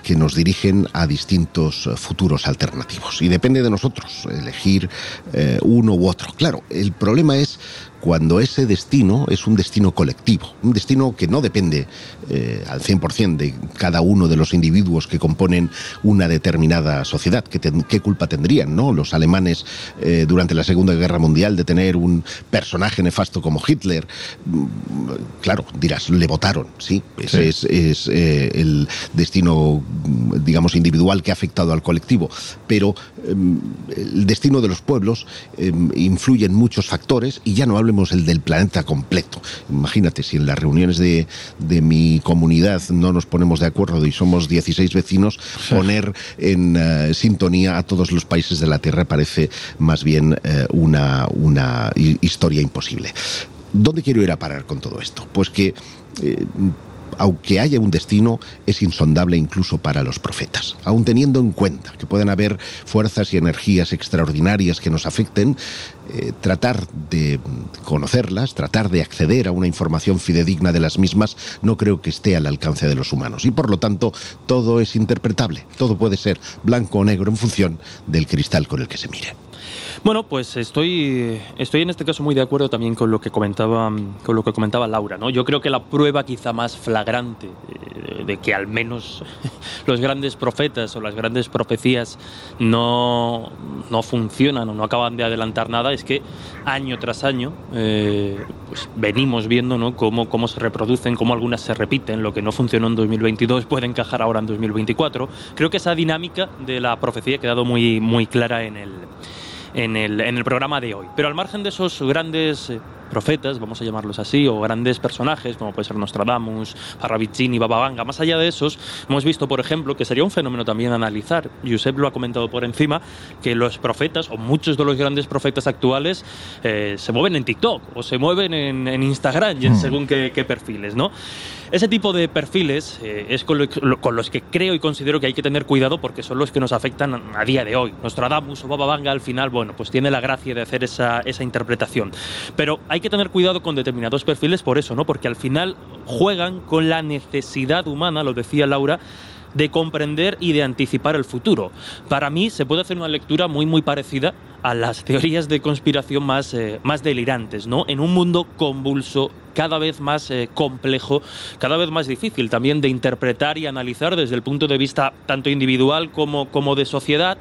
que nos dirigen a distintos futuros alternativos. Y depende de nosotros elegir uno u otro. Claro, el problema es cuando ese destino es un destino colectivo, un destino que no depende eh, al 100% de cada uno de los individuos que componen una determinada sociedad. ¿Qué, culpa tendrían ¿no? los alemanes eh, durante la Segunda Guerra Mundial de tener un personaje nefasto como Hitler? Mm, claro, dirás, le votaron, sí, ese es, eh, el destino, digamos, individual que ha afectado al colectivo, pero em, el destino de los pueblos em, influye en muchos factores y ya no hablo el del planeta completo. Imagínate, si en las reuniones de, mi comunidad no nos ponemos de acuerdo y somos 16 vecinos, poner en eh, sintonía a todos los países de la Tierra parece más bien eh, una, una historia imposible. ¿Dónde quiero ir a parar con todo esto? Pues que eh, aunque haya un destino, es insondable incluso para los profetas. Aun teniendo en cuenta que pueden haber fuerzas y energías extraordinarias que nos afecten, eh, tratar de conocerlas, tratar de acceder a una información fidedigna de las mismas, no creo que esté al alcance de los humanos. Y por lo tanto, todo es interpretable, todo puede ser blanco o negro en función del cristal con el que se mire. Bueno, pues estoy, estoy en este caso muy de acuerdo también con lo que comentaba, con lo que comentaba Laura. ¿no? Yo creo que la prueba quizá más flagrante eh, de que al menos (laughs) los grandes profetas o las grandes profecías no, no funcionan o no acaban de adelantar nada es que año tras año eh, pues venimos viendo ¿no? cómo, cómo se reproducen, cómo algunas se repiten. Lo que no funcionó en 2022 puede encajar ahora en 2024. Creo que esa dinámica de la profecía ha quedado muy, muy clara en el en el, en el programa de hoy. Pero al margen de esos grandes eh, profetas, vamos a llamarlos así, o grandes personajes, como puede ser Nostradamus, Parravicini, Bababanga, más allá de esos, hemos visto, por ejemplo, que sería un fenómeno también analizar, Josep lo ha comentado por encima, que los profetas, o muchos de los grandes profetas actuales, eh, se mueven en TikTok, o se mueven en, en Instagram, y en hmm. según qué, qué perfiles, ¿no? Ese tipo de perfiles eh, es con, los que creo y considero que hay que tener cuidado porque son los que nos afectan a día de hoy. Nostradamus o Baba Vanga al final, bueno, pues tiene la gracia de hacer esa, esa interpretación. Pero hay que tener cuidado con determinados perfiles por eso, ¿no? Porque al final juegan con la necesidad humana, lo decía Laura, de comprender y de anticipar el futuro. Para mí se puede hacer una lectura muy muy parecida a las teorías de conspiración más, eh, más delirantes, ¿no? En un mundo convulso, cada vez más eh, complejo, cada vez más difícil también de interpretar y analizar desde el punto de vista tanto individual como, como de sociedad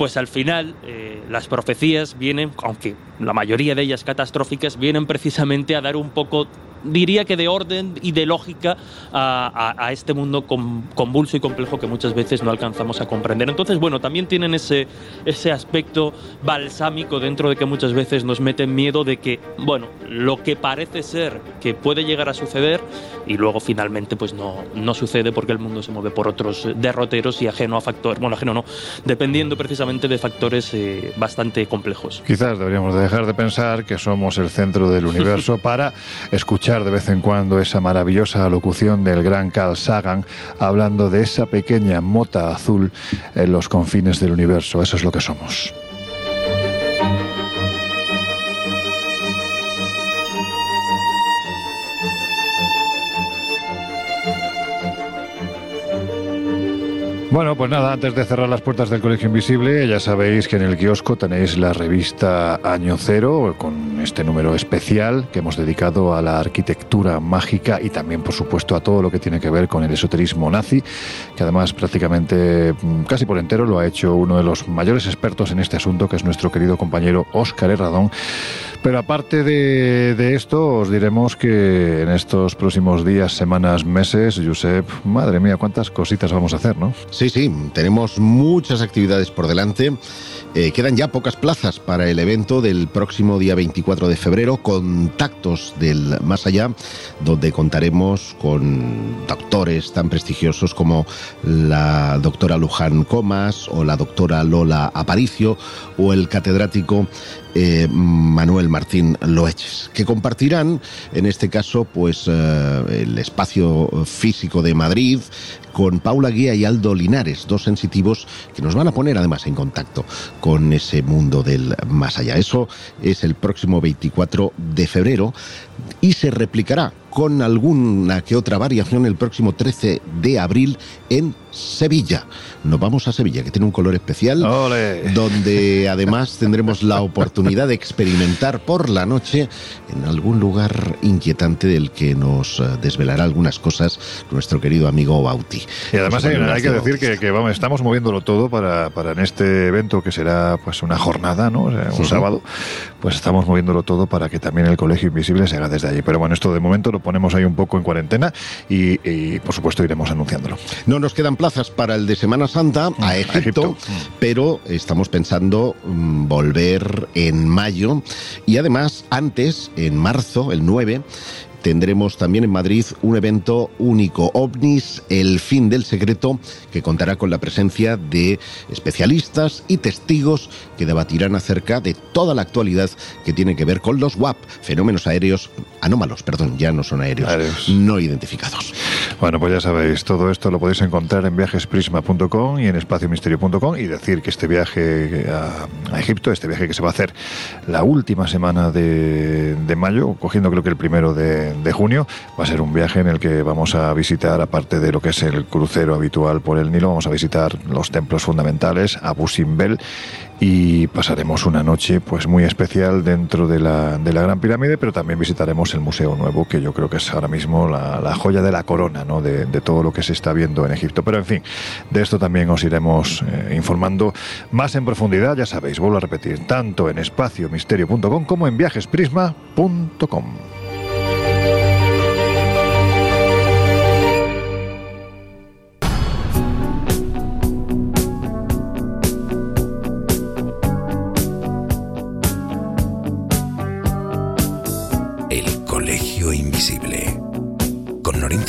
pues al final eh, las profecías vienen, aunque la mayoría de ellas catastróficas, vienen precisamente a dar un poco diría que de orden y de lógica a, este mundo convulso y complejo que muchas veces no alcanzamos a comprender. Entonces, bueno, también tienen ese, ese aspecto balsámico dentro de que muchas veces nos meten miedo de que, bueno, lo que parece ser que puede llegar a suceder y luego finalmente pues no, no sucede porque el mundo se mueve por otros derroteros y ajeno a factores, bueno, ajeno no, dependiendo precisamente de factores eh, bastante complejos. Quizás deberíamos dejar de pensar que somos el centro del universo (laughs) para escuchar de vez en cuando esa maravillosa locución del gran Carl Sagan hablando de esa pequeña mota azul en los confines del universo. Eso es lo que somos. Bueno, pues nada, antes de cerrar las puertas del Colegio Invisible, ya sabéis que en el kiosco tenéis la revista Año Cero, con este número especial que hemos dedicado a la arquitectura mágica y también, por supuesto, a todo lo que tiene que ver con el esoterismo nazi, que además prácticamente mm, casi por entero lo ha hecho uno de los mayores expertos en este asunto, que es nuestro querido compañero Óscar Herradón. Pero aparte de, esto, os diremos que en estos próximos días, semanas, meses, Josep, madre mía, cuántas cositas vamos a hacer, ¿no? Sí, sí, tenemos muchas actividades por delante. Eh, quedan ya pocas plazas para el evento del próximo día 24 de febrero, Contactos del Más Allá, donde contaremos con doctores tan prestigiosos como la doctora Luján Comas o la doctora Lola Aparicio o el catedrático eh, Manuel Martín Loeches, que compartirán, en este caso, pues eh, el espacio físico de Madrid con Paula Guía y Aldo Linares, dos sensitivos que nos van a poner además en contacto con ese mundo del más allá. Eso es el próximo 24 de febrero y se replicará con alguna que otra variación el próximo 13 de abril en Sevilla. Nos vamos a Sevilla, que tiene un color especial, donde además tendremos la oportunidad de experimentar por la noche en algún lugar inquietante del que nos eh, desvelará algunas cosas nuestro querido amigo Bauti. Y además hay, que decir que, vamos, estamos moviéndolo todo para, para, en este evento que será pues una jornada, ¿no? un sábado, pues estamos moviéndolo todo para que también el Colegio Invisible se haga desde allí. Pero bueno, esto de momento lo ponemos ahí un poco en cuarentena y, por supuesto iremos anunciándolo. No nos quedan plazas para el de Semana Santa a mm, Egipto, mm. pero estamos pensando mm, volver en mayo y además antes, en marzo, el 9, tendremos también en Madrid un evento único, OVNIS, el fin del secreto, que contará con la presencia de especialistas y testigos que debatirán acerca de toda la actualidad que tiene que ver con los WAP, fenómenos aéreos anómalos, perdón, ya no son aéreos, no identificados. Bueno, pues ya sabéis, todo esto lo podéis encontrar en viajesprisma.com y en espaciomisterio.com y decir que este viaje a, Egipto, este viaje que se va a hacer la última semana de, de mayo, cogiendo creo que el primero de, de, junio. Va a ser un viaje en el que vamos a visitar, aparte de lo que es el crucero habitual por el Nilo, vamos a visitar los templos fundamentales, Abu Simbel y pasaremos una noche pues muy especial dentro de la, de la Gran Pirámide, pero también visitaremos el Museo Nuevo, que yo creo que es ahora mismo la, joya de la corona ¿no? de, todo lo que se está viendo en Egipto. Pero en fin, de esto también os iremos eh, informando más en profundidad, ya sabéis, vuelvo a repetir, tanto en espaciomisterio.com como en viajesprisma.com.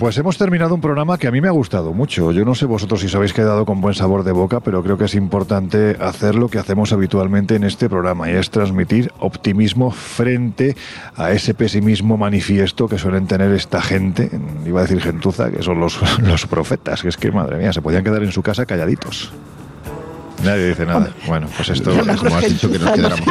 Pues hemos terminado un programa que a mí me ha gustado mucho. Yo no sé vosotros si os habéis quedado con buen sabor de boca, pero creo que es importante hacer lo que hacemos habitualmente en este programa y es transmitir optimismo frente a ese pesimismo manifiesto que suelen tener esta gente, iba a decir gentuza, que son los, (laughs) los profetas, que es que madre mía, se podían quedar en su casa calladitos. Nadie dice nada. Bueno, pues esto... Como has dicho que nos quedáramos.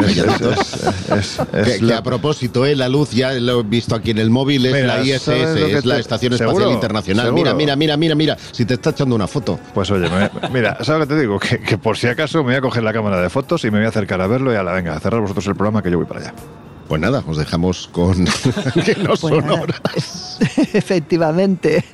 Es, es Que, a propósito, eh, la luz ya lo he visto aquí en el móvil, es Mira, la ISS, ¿sabes lo que es la te- Estación ¿Seguro? Espacial Internacional. ¿Seguro? Mira, mira, mira, mira, mira, si te está echando una foto. Pues oye, me- mira, ¿sabes lo que te digo? Que, que por si acaso me voy a coger la cámara de fotos y me voy a acercar a verlo y a la venga, a cerrar vosotros el programa que yo voy para allá. Pues nada, os dejamos con (laughs) que no Pues son nada. horas. (laughs) Efectivamente.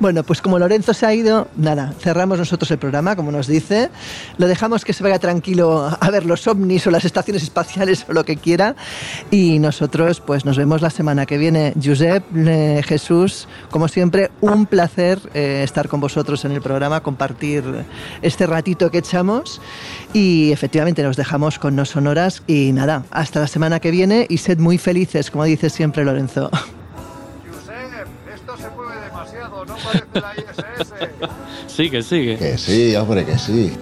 Bueno, pues como Lorenzo se ha ido, nada, cerramos nosotros el programa, como nos dice. Lo dejamos que se vaya tranquilo a ver los ovnis o las estaciones espaciales o lo que quiera. Y nosotros, pues nos vemos la semana que viene. Josep, eh, Jesús, como siempre, un placer eh, estar con vosotros en el programa, compartir este ratito que echamos. Y efectivamente nos dejamos con No Sonoras. Y nada, hasta la semana que viene y sed muy felices, como dice siempre Lorenzo. No parece la ISS. Sigue, (laughs) sigue. Que sí, hombre, que sí.